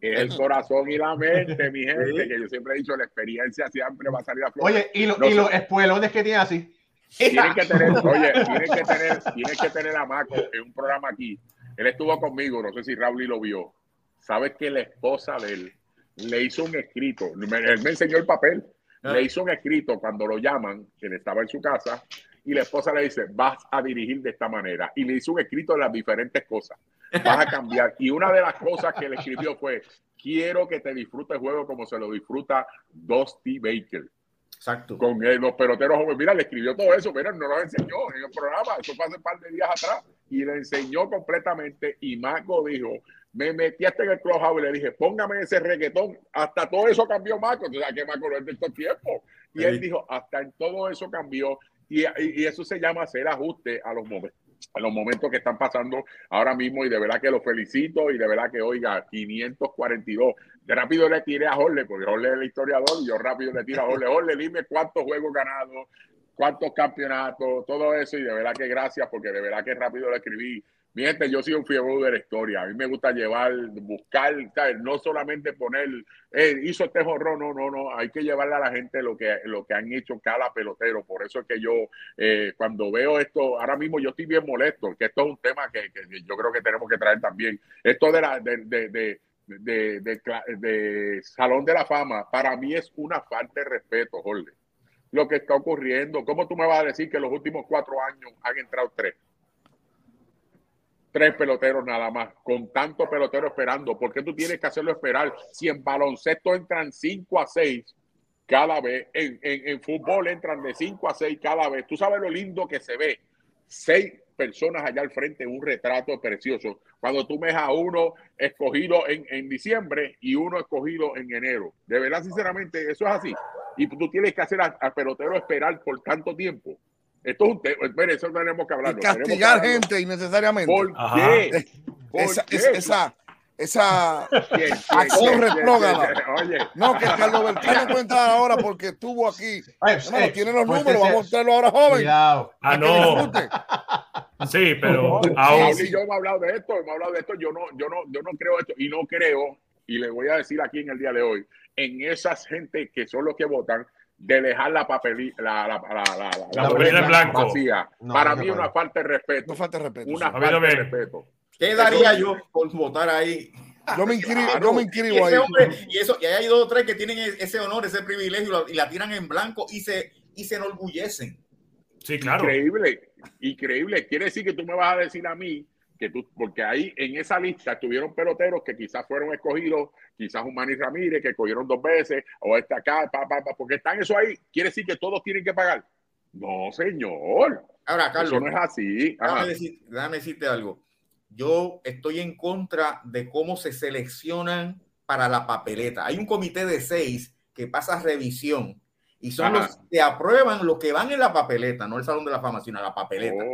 es el corazón y la mente, mi gente, que yo siempre he dicho, la experiencia siempre va a salir a flor. Oye, y, y los espuelones que tiene así. Tienen que tener, oye, tienen que tener, tienen que tener a Maco en un programa aquí. Él estuvo conmigo, no sé si Raúl lo vio. Sabes que la esposa de él le hizo un escrito, él me enseñó el papel, le hizo un escrito cuando lo llaman, que él estaba en su casa, y la esposa le dice, vas a dirigir de esta manera. Y le hizo un escrito de las diferentes cosas. vas a cambiar. Y una de las cosas que le escribió fue, quiero que te disfrutes el juego como se lo disfruta Dusty Baker. Exacto. Con los peloteros jóvenes. Mira, le escribió todo eso, mira, no lo enseñó en el programa, eso fue hace un par de días atrás, y le enseñó completamente. Y Marco dijo, me metí hasta en el clubhouse y le dije, póngame ese reggaetón. Hasta todo eso cambió Marco. Entonces, que Marco lo es de estos tiempos. Y él dijo, hasta en todo eso cambió. Y, y, eso se llama hacer ajuste a los momentos a los momentos que están pasando ahora mismo y de verdad que lo felicito y de verdad que oiga 542 de rápido le tiré a Jorge porque Jorge es el historiador y yo rápido le tiro a Jorge Jorge dime cuántos juegos ganados cuántos campeonatos todo eso y de verdad que gracias porque de verdad que rápido le escribí mi gente, yo soy un fiebre de la historia. A mí me gusta llevar, buscar, no solamente poner, eh, hizo este jorrón, no, no, no. Hay que llevarle a la gente lo que, lo que han hecho cada pelotero. Por eso es que yo, eh, cuando veo esto, ahora mismo yo estoy bien molesto, que esto es un tema que, yo creo que tenemos que traer también. Esto de la, de, de, de, de, Salón de la Fama, para mí es una falta de respeto, Jorge. Lo que está ocurriendo. ¿Cómo tú me vas a decir que los últimos cuatro años han entrado tres? Tres peloteros nada más, con tanto pelotero esperando. ¿Por qué tú tienes que hacerlo esperar? Si en baloncesto entran cinco a seis cada vez, en, en, fútbol entran de cinco a seis cada vez. Tú sabes lo lindo que se ve. Seis personas allá al frente, un retrato precioso. Cuando tú ves a uno escogido en, en diciembre y uno escogido en enero. De verdad, sinceramente, eso es así. Y tú tienes que hacer al pelotero esperar por tanto tiempo. Esto es un tema, espere, eso tenemos que hablar. castigar gente innecesariamente. ¿Por qué? esa, esa, esa acción retrógrada. No, que Carlos Beltrán no puede entrar ahora porque estuvo aquí. no, tiene los pues números, vamos a mostrarlo ahora joven. Cuidado. Ah, no. Sí, pero aún. yo hemos hablado de esto, hemos hablado de esto. Yo no, yo no, yo no creo esto y no creo, y le voy a decir aquí en el día de hoy, en esas gente que son los que votan, de dejar la papelita, la, la, la, la, blanco. vacía. Para mí, una falta de respeto. Falta de respeto. Una falta de respeto. ¿Qué daría yo por votar ahí? Yo me inscribo, yo me inscribo ahí. y, eso, y hay dos o tres que tienen e, ese honor, ese privilegio y la tiran en blanco y se, y se enorgullecen. Sí, claro. Increíble, increíble. Quiere decir que tú me vas a decir a mí que tú, porque ahí en esa lista tuvieron peloteros que quizás fueron escogidos, quizás un Manny Ramírez que cogieron dos veces, o este acá, pa, pa, porque están eso ahí, quiere decir que todos tienen que pagar. No, señor. Ahora, Carlos, eso no es así. Déjame, decirte algo. Yo estoy en contra de cómo se seleccionan para la papeleta. Hay un comité de seis que pasa revisión y son los que aprueban los que van en la papeleta, no el Salón de la Fama, sino la papeleta.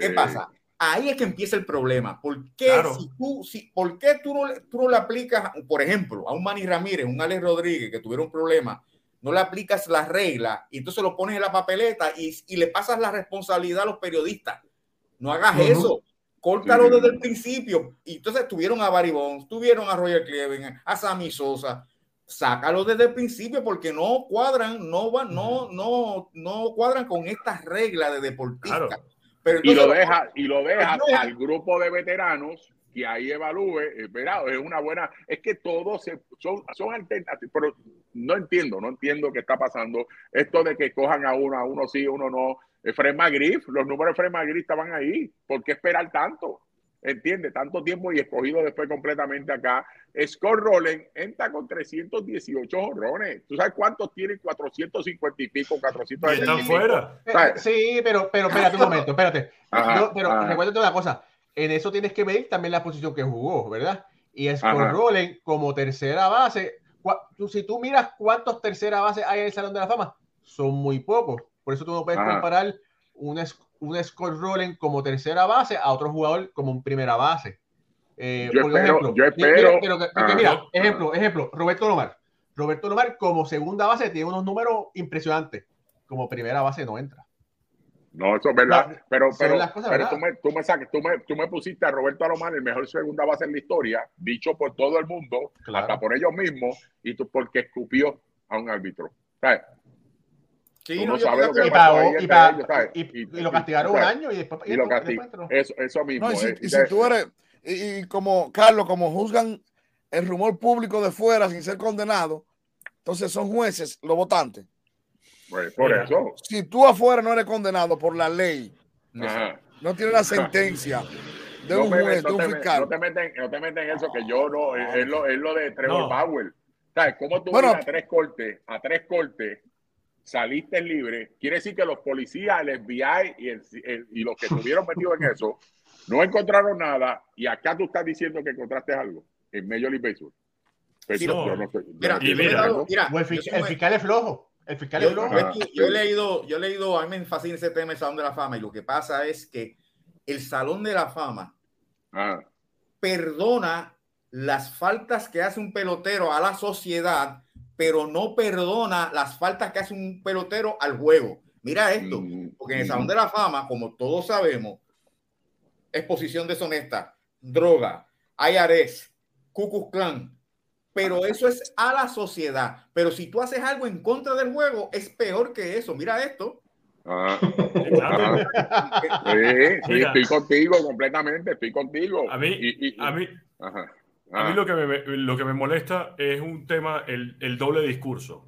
¿Qué pasa? Ahí es que empieza el problema. ¿Por qué, si tú, si, ¿por qué tú, no, tú no le aplicas, por ejemplo, a un Manny Ramírez, un Alex Rodríguez que tuvieron un problema, no le aplicas la regla y entonces lo pones en la papeleta y, y le pasas la responsabilidad a los periodistas? No hagas eso. Córtalo desde el principio. Y entonces tuvieron a Barry Bonds, tuvieron a Roger Cleven, a Sammy Sosa. Sácalo desde el principio porque no cuadran, no van, no, no, no cuadran con estas reglas de deportista y lo deja y lo dejas al grupo de veteranos que ahí evalúe, espera, es una buena, es que todos son, son alternativas, pero no entiendo, no entiendo qué está pasando. Esto de que cojan a uno, a uno sí, a uno no. Fred Magriff, los números de Fred Magriff estaban ahí. ¿Por qué esperar tanto? Entiende, tanto tiempo y escogido después completamente acá. Scott Rowland entra con 318 horrones. ¿Tú sabes cuántos tienen? 450 y pico, 400 y están fuera. Sí, pero, pero espérate un momento, espérate. pero recuérdate una cosa. En eso tienes que ver también la posición que jugó, ¿verdad? Y Scott Rowland como tercera base. Si tú miras cuántos tercera base hay en el Salón de la Fama, son muy pocos. Por eso tú no puedes comparar un, un Scott Rowland como tercera base a otro jugador como un primera base. Eh, yo, por espero, ejemplo, yo espero. mira, ejemplo, ejemplo, Roberto Lomar. Roberto Lomar como segunda base tiene unos números impresionantes. Como primera base no entra. No, eso es verdad. pero pero, pero Tú, me, tú, me saques, tú, me, tú me pusiste a Roberto Alomar el mejor segunda base en la historia, dicho por todo el mundo, hasta por ellos mismos, y tú porque escupió a un árbitro. ¿Sabes? Sí, no, y, lo castigaron un año y después. Y, lo eso, eso mismo. y, si, y si, tú eres, y, como Carlos, como juzgan el rumor público de fuera sin ser condenado, entonces son jueces los votantes. Pues por eso. Si tú afuera no eres condenado por la ley, no tienes la sentencia de un juez, no, te, fiscal. No te, meten, no te meten en eso, que yo no, es, lo, es lo de Trevor Bauer. ¿Sabes? ¿Cómo tú bueno, a tres cortes, a tres cortes, saliste libre? Quiere decir que los policías, el FBI y, el, y los que estuvieron metidos en eso no encontraron nada y acá tú estás diciendo que encontraste algo en Major League Baseball. Pues no. no sé, mira, mira, el, fiscal es flojo. El fiscal es flojo. Yo, he leído, yo he leído, a mí me fascina ese tema, el Salón de la Fama, y lo que pasa es que el Salón de la Fama ah. perdona las faltas que hace un pelotero a la sociedad, pero no perdona las faltas que hace un pelotero al juego. Mira esto, mm, porque en el Salón mm. de la Fama, como todos sabemos, exposición deshonesta, droga, IRS, Ku Klux pero eso es a la sociedad. Pero si tú haces algo en contra del juego, es peor que eso. Mira esto. Ah, sí, estoy contigo completamente, estoy contigo. A mí, a mí, a mí lo, que me, lo que me molesta es un tema, el, el doble discurso.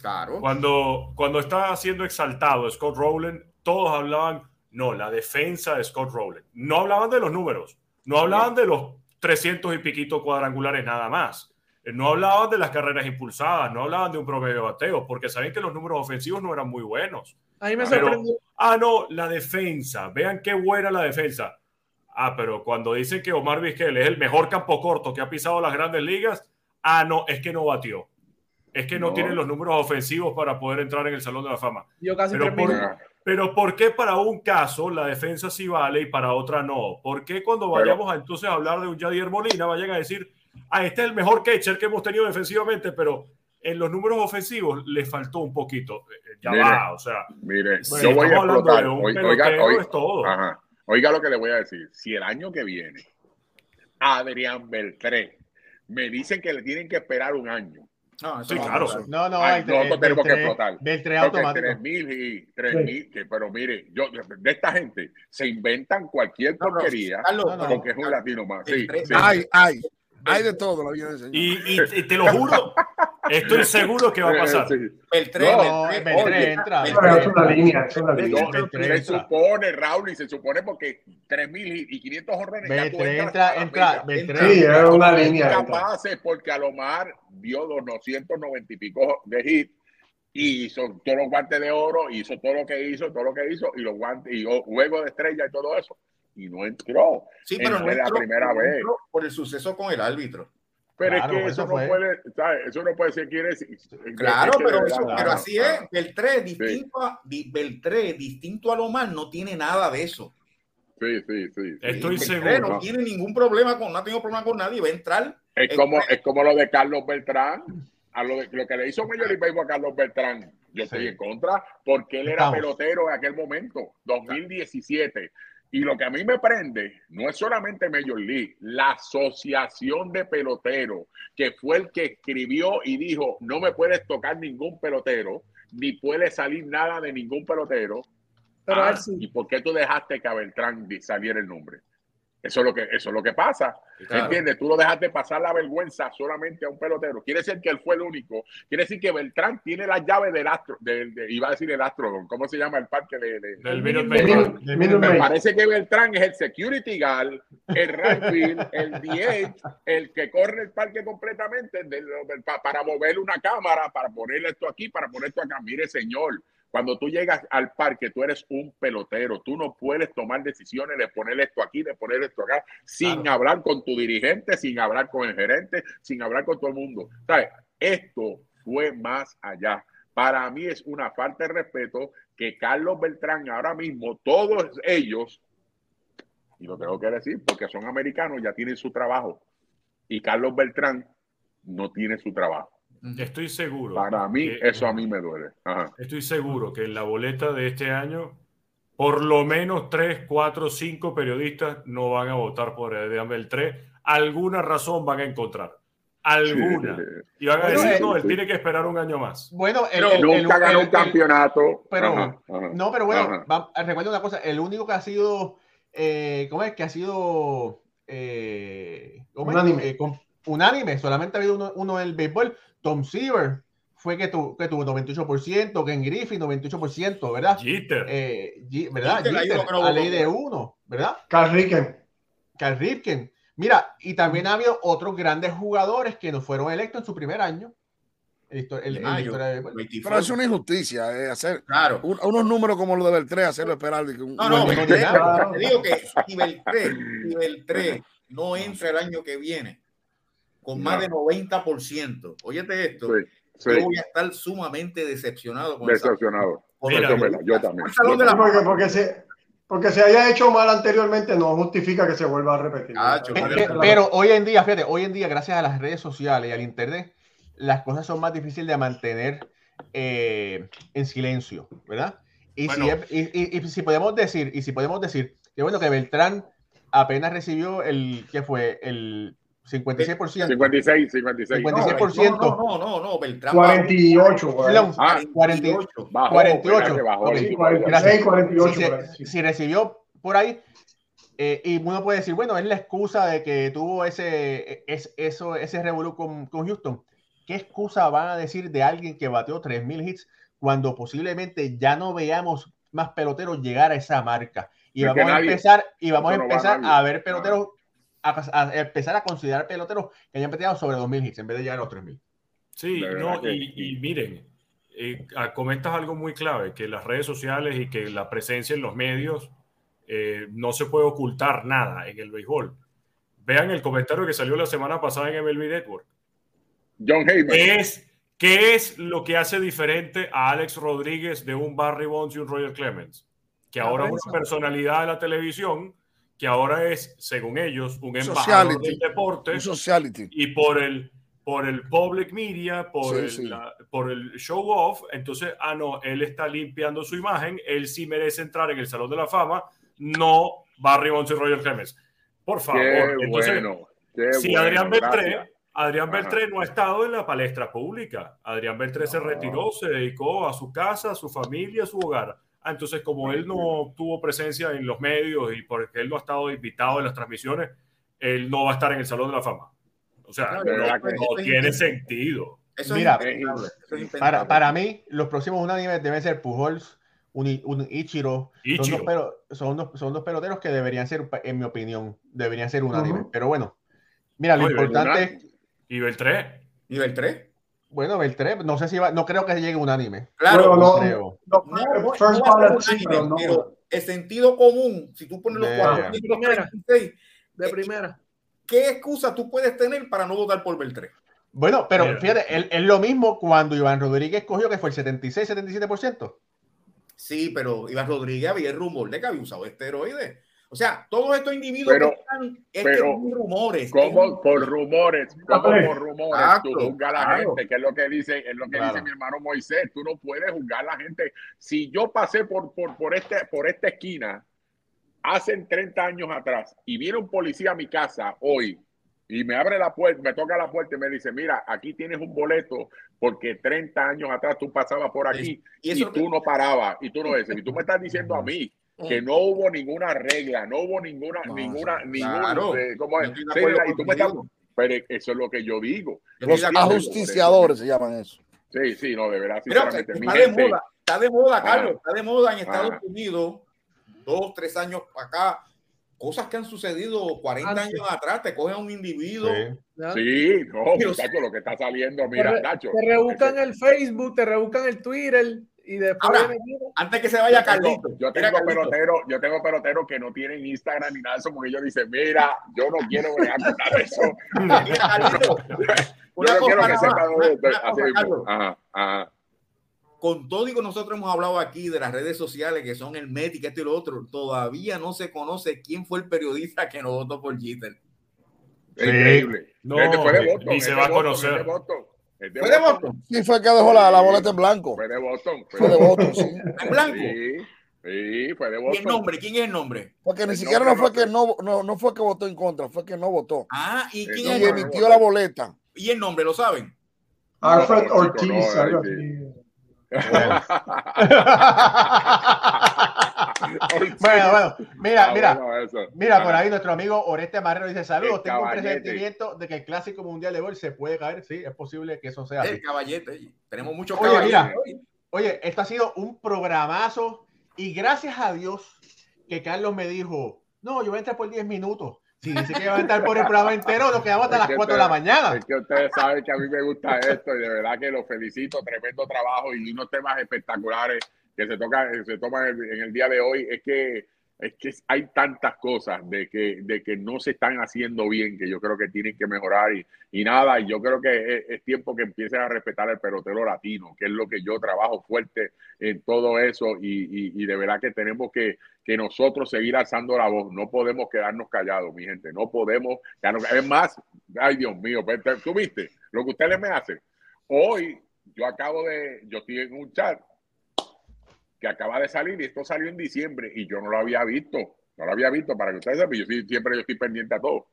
Claro. Cuando, cuando está siendo exaltado Scott Rowland, todos hablaban, no, la defensa de Scott Rowland. No hablaban de los números, no hablaban de los 300 y piquito cuadrangulares nada más. No hablaban de las carreras impulsadas, no hablaban de un promedio de bateo, porque saben que los números ofensivos no eran muy buenos. Ahí me sorprendió. Ah, no, la defensa. Vean qué buena la defensa. Ah, pero cuando dicen que Omar Vizquel es el mejor campo corto que ha pisado las grandes ligas, ah, no, es que no batió. Es que no, tiene los números ofensivos para poder entrar en el Salón de la Fama. Yo casi pero, por, pero ¿por qué para un caso la defensa sí vale y para otra no? ¿Por qué cuando vayamos a entonces a hablar de un Yadier Molina vayan a decir, ah, este es el mejor catcher que hemos tenido defensivamente, pero en los números ofensivos le faltó un poquito? Eh, ya va, o sea. Mire, yo voy a explotar. Oiga, todo. Oiga lo que le voy a decir. Si el año que viene Adrián Beltré me dicen que le tienen que esperar un año no, sí, claro. No, no, Ay, nosotros tenemos que explotar. 3 automático. 3000 y 3000, que, pero mire, yo, de esta gente se inventan cualquier porquería porque es un latino más. Sí, sí. Ay, ay. Hay de todo la vida de señor. Y, y, te lo juro, estoy seguro que va a pasar. El tren, no, el tren, entra. es una línea, es una línea. se supone, Raúl, y se supone porque 3.500 órdenes. Beltré entra, entra, Sí, es una línea. Capaces porque Alomar dio 290 y pico de hit y hizo todos los guantes de oro, hizo todo lo que hizo, todo lo que hizo, y los guantes, y juego de estrella y todo eso y no entró. Sí, pero no la primera vez. Por el suceso con el árbitro. Pero es que eso, no puede, ¿sabes? eso no puede ser, quiere decir. Claro, pero, eso, pero así es. Beltré, distinto, a, Beltré, distinto a Lomar, no tiene nada de eso. Sí, sí, sí. Estoy seguro. No tiene ningún problema con, no ha tenido problema con nadie, va a entrar. Es como, es como lo de Carlos Beltrán, a lo, de, lo que le hizo Major League a Carlos Beltrán. Yo estoy en contra porque él era pelotero en aquel momento, 2017. Y lo que a mí me prende no es solamente Major League, la asociación de peloteros, que fue el que escribió y dijo, no me puedes tocar ningún pelotero, ni puede salir nada de ningún pelotero. Pero ah, ¿Y por qué tú dejaste que a Beltrán saliera el nombre? Eso es lo que, eso es lo que pasa. ¿Entiendes? Tú lo dejaste pasar la vergüenza solamente a un pelotero. Quiere decir que él fue el único. Quiere decir que Beltrán tiene la llave del astro, iba a decir el astro, ¿cómo se llama el parque de, del Me parece que Beltrán es el security guard, el right el DH, el que corre el parque completamente para mover una cámara, para ponerle esto aquí, para poner esto acá. Mire, señor, cuando tú llegas al parque, tú eres un pelotero. Tú no puedes tomar decisiones de poner esto aquí, de poner esto acá, sin hablar con tu dirigente, sin hablar con el gerente, sin hablar con todo el mundo. ¿Sabes? Esto fue más allá. Para mí es una falta de respeto que Carlos Beltrán ahora mismo, todos ellos, y lo tengo que decir porque son americanos, ya tienen su trabajo. Y Carlos Beltrán no tiene su trabajo. Estoy seguro. Para mí, eso a mí me duele. Estoy seguro que en la boleta de este año, por lo menos 3, 4, 5 periodistas no van a votar por Adrián Beltré. Alguna razón van a encontrar. Alguna. Y van a decir, no, él tiene que esperar un año más. Bueno, el, nunca ganó un campeonato. Pero, no, pero bueno, recuerda una cosa: el único que ha sido, eh, ¿cómo es? Que ha sido eh, unánime. Eh, unánime. Solamente ha habido uno, uno en el béisbol. Tom Seaver fue que, tu, que tuvo 98%, Ken Griffin 98%, ¿verdad? Jeter. Eh, ¿Verdad? Jeter, a ley de uno, ¿verdad? Carl Ricken. Cal Ripken. Mira, y también ha habido otros grandes jugadores que no fueron electos en su primer año. pero es una injusticia eh, hacer claro. unos números como los de Beltré, hacerlo esperar. no, no, te digo que si Beltré, no entra el año que viene con más de 90%, óyete esto, yo voy a estar sumamente decepcionado. Con decepcionado. yo también. Porque, se, porque se haya hecho mal anteriormente no justifica que se vuelva a repetir. Ah, pero hoy en día, fíjate, hoy en día, gracias a las redes sociales y al internet, las cosas son más difíciles de mantener eh, en silencio, ¿verdad? Y, si, y, y, si podemos decir, y si podemos decir que bueno, que Beltrán apenas recibió el, que fue? El 56%. 56, 56. 56%. No, no, no, no, Beltrán. 48. Ah, 48. 48. 48. Si, si, recibió por ahí, eh, y uno puede decir, bueno, es la excusa de que tuvo ese, es, eso, ese revolú con, con, Houston. ¿Qué excusa van a decir de alguien que bateó 3.000 hits cuando posiblemente ya no veamos más peloteros llegar a esa marca? Y vamos a empezar, y vamos a empezar a, ver peloteros a, empezar a considerar peloteros que hayan peteado sobre 2.000 hits en vez de llegar a los 3.000. Sí, no, y, miren, eh, ah, comentas algo muy clave, que las redes sociales y que la presencia en los medios eh, no se puede ocultar nada en el béisbol. Vean el comentario que salió la semana pasada en MLB Network. John Heyman. ¿Qué es, ¿Qué es lo que hace diferente a Alex Rodríguez de un Barry Bonds y un Roger Clemens? Que ahora es una personalidad de la televisión que ahora es, según ellos, un embajador del deporte y por el por el public media, por, el, por el show off, entonces, ah, no, él está limpiando su imagen, él sí merece entrar en el Salón de la Fama, no Barry Bonds y Roger Clemens. Por favor. entonces, si Adrián Beltré, Adrián Beltré no ha estado en la palestra pública, Adrián Beltré se retiró, se dedicó a su casa, a su familia, a su hogar. Ah, entonces, como él no tuvo presencia en los medios y porque él no ha estado invitado en las transmisiones, él no va a estar en el Salón de la Fama. O sea, no, tiene sentido. Mira, para, para, mí, los próximos unánimes deben ser Pujols, un, un Ichiro. Son, dos, son, dos, peloteros que deberían ser, en mi opinión, deberían ser unánimes. Pero bueno, mira, lo importante. ¿Y Beltré? ¿Y Beltré? Bueno, Beltré, no sé si va, no creo que llegue unánime. Claro, no, creo. No, no, pero el sentido común, si tú pones los cuatro de primera, de primera. ¿Qué excusa tú puedes tener para no votar por Beltré? Bueno, pero fíjate, es lo mismo cuando Iván Rodríguez cogió que fue el 76, 77%. Sí, pero Iván Rodríguez había el rumor de que había usado esteroides. O sea, todos estos individuos pero, están es pero, rumores. Como por rumores, como por rumores, tú juzgas a la gente, que es lo que dice, es lo que dice mi hermano Moisés, tú no puedes juzgar a la gente. Si yo pasé por, por, por, este, por esta esquina hace 30 años atrás y viene un policía a mi casa hoy y me abre la puerta, me toca la puerta y me dice, mira, aquí tienes un boleto porque 30 años atrás tú pasabas por aquí y, tú no parabas y tú no ves. Y tú me estás diciendo a mí que no hubo ninguna regla, no hubo ninguna, ninguna, ninguna, eh, ¿cómo es? y tú me estás, pero eso es lo que yo digo. Los ajusticiadores se llaman eso. Sí, sí, no, de verdad, sinceramente. Está, de moda, está de moda, Carlos, está de moda en Estados Unidos, dos, tres años acá, cosas que han sucedido 40 años atrás, te cogen a un individuo. Sí, no, muchacho, lo que está saliendo, mira, Nacho. Te rebuscan el Facebook, te rebuscan el Twitter y después antes que se vaya Carlito. Yo tengo peloteros, yo tengo peloteros que no tienen Instagram ni nada de eso, porque ellos dicen, mira, yo no quiero ver nada de eso. yo no quiero que sepa Ajá, Con todo y con nosotros hemos hablado aquí de las redes sociales que son el médico, esto y lo otro, todavía no se conoce quién fue el periodista que no votó por Jeter. Increíble. No, ni se va a conocer. ¿Fue de Boston? Sí, fue el que dejó la, la boleta en blanco. Fue de Boston. Fue, de Boston, sí. ¿En blanco? Sí, sí, fue de Boston. ¿Y el nombre? ¿Quién es el nombre? Porque ni siquiera no fue que no, no, no fue que votó en contra, fue que no votó. Ah, ¿y quién y emitió la boleta. ¿Y el nombre? ¿Lo saben? Alfred Ortiz. bueno, bueno, mira, ah, mira, mira, por ahí nuestro amigo Oreste Marrero dice: Saludos, tengo un presentimiento de que el clásico mundial de gol se puede caer. Sí, es posible que eso sea. El caballete, tenemos muchos oye, Mira, oye, esto ha sido un programazo y gracias a Dios que Carlos me dijo: No, yo voy a entrar por 10 minutos. Si dice que va a estar por el programa entero, nos quedamos hasta las 4 de la mañana. Es que ustedes saben que a mí me gusta esto y de verdad que lo felicito. Tremendo trabajo y unos temas espectaculares que se, toca, se toman en el día de hoy. Es que es que hay tantas cosas de que, de que no se están haciendo bien que yo creo que tienen que mejorar y, y nada, y yo creo que es, tiempo que empiecen a respetar el pelotero latino, que es lo que yo trabajo fuerte en todo eso y, y, de verdad que tenemos que, que, nosotros seguir alzando la voz, no podemos quedarnos callados, mi gente, no podemos quedarnos Es más, ay Dios mío, pues, tú viste lo que ustedes me hacen. Hoy yo acabo de, yo estoy en un chat que acaba de salir y esto salió en diciembre y yo no lo había visto. No lo había visto para que ustedes sepan, yo siempre yo estoy pendiente a todo.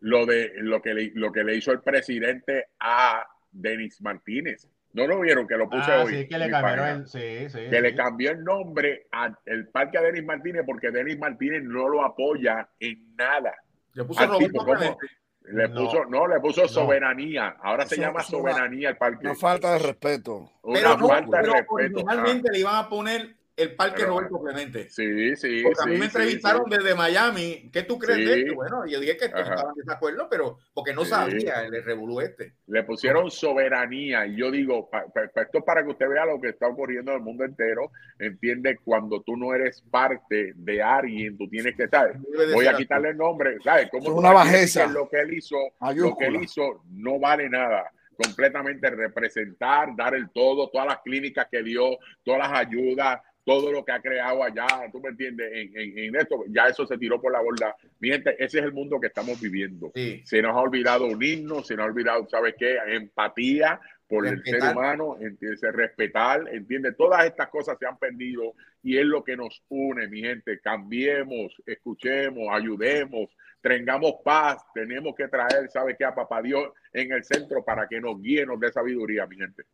Lo de lo que le, lo que le hizo el presidente a Denis Martínez. No lo vieron que lo puse ah, hoy. Sí, que le cambió el, sí, sí, que le cambió el nombre al parque a Denis Martínez porque Denis Martínez no lo apoya en nada. Le puso Roberto le puso, no, le puso soberanía. Ahora se llama soberanía el parque. Una falta de respeto. Una falta de respeto. Originalmente le iban a poner el Parque Roberto Clemente. Sí, sí. Porque a mí me entrevistaron desde Miami. ¿Qué tú crees de esto? Bueno, yo dije que estaban en desacuerdo, pero porque no sabía el revolú este. Le pusieron soberanía. Y yo digo, esto es para que usted vea lo que está ocurriendo en el mundo entero. Entiende, cuando tú no eres parte de alguien, tú tienes que estar. Voy a quitarle el nombre. ¿Sabes? Como una bajeza. Lo que él hizo, lo que él hizo no vale nada completamente representar, dar el todo, todas las clínicas que dio, todas las ayudas, todo lo que ha creado allá, tú me entiendes, en, esto, ya eso se tiró por la borda. Mi gente, ese es el mundo que estamos viviendo. Se nos ha olvidado unirnos, se nos ha olvidado, ¿sabes qué? Empatía por el ser humano, entiende, respetar, entiende, todas estas cosas se han perdido y es lo que nos une, mi gente. Cambiemos, escuchemos, ayudemos, tengamos paz, tenemos que traer, ¿sabes qué? A papá Dios en el centro para que nos guíe, nos dé sabiduría, mi gente.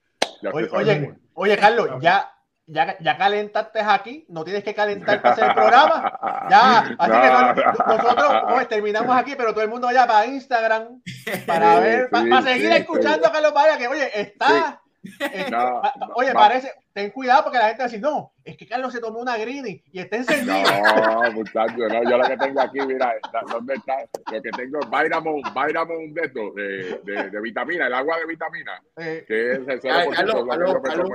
oye, oye, Carlos, ya ya, ya calentaste aquí, no tienes que calentar para hacer el programa. Ya, así que nosotros terminamos aquí, pero todo el mundo vaya para Instagram para ver, para, seguir escuchando a Carlos Vaya, que oye, está este, oye, parece, ten cuidado porque la gente va a decir, no, es que Carlos se tomó una greeny y está encendido. No, muchachos, no, yo lo que tengo aquí, mira, ¿dónde está? Lo que tengo es Vairamon, Vairamon de esto, de, de, de, vitamina, el agua de vitamina, eh. que es el 0% Carlos, Carlos, Carlos,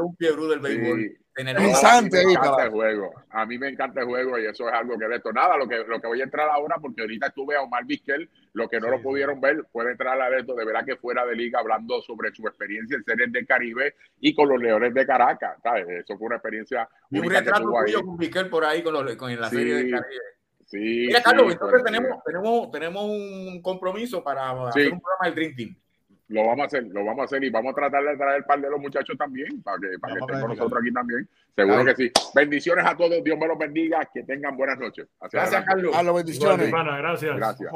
un pie, del béisbol. Pensante, me encanta el juego. A mí me encanta el juego y eso es algo que de esto. Nada, lo que, lo que voy a entrar ahora, porque ahorita estuve a Omar Vizquel, lo que no lo pudieron ver, puede entrar a esto de verdad que fuera de liga hablando sobre su experiencia en series del Caribe y con los Leones de Caracas. ¿sabes? Eso fue una experiencia. Y un retrato tuyo con Vizquel por ahí con, los, con la serie del Caribe. Sí, Mira, Carlos, entonces tenemos, tenemos, tenemos un compromiso para hacer un programa del Dream Team lo vamos a hacer, lo vamos a hacer y vamos a tratar de traer par de los muchachos también para que, para que estén con nosotros aquí también. Seguro que sí. Bendiciones a todos, Dios me los bendiga, que tengan buenas noches. gracias, Carlos. A los bendiciones. gracias. Gracias,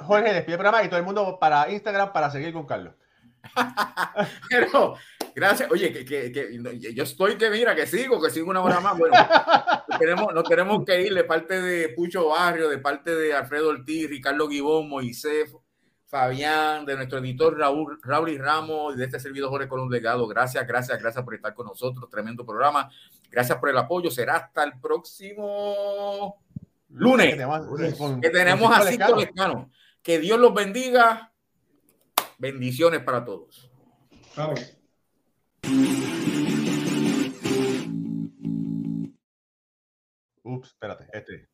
Jorge, despide el programa y todo el mundo para Instagram para seguir con Carlos. Pero, gracias. Oye, que, que, que, yo estoy que mira, que sigo, que sigo una hora más. Bueno, tenemos, nos tenemos que ir de parte de Pucho Barrio, de parte de Alfredo Ortiz, Ricardo Gibón, Moisés, Fabián, de nuestro editor Raúl, Raúl y Ramos, y de este servidor Jorge Colón Legado. Gracias, gracias, gracias por estar con nosotros. Tremendo programa. Gracias por el apoyo. Será hasta el próximo lunes. Que, tenemos, lunes. Con, a Lescano. Que Dios los bendiga. Bendiciones para todos. Ups, espérate, este.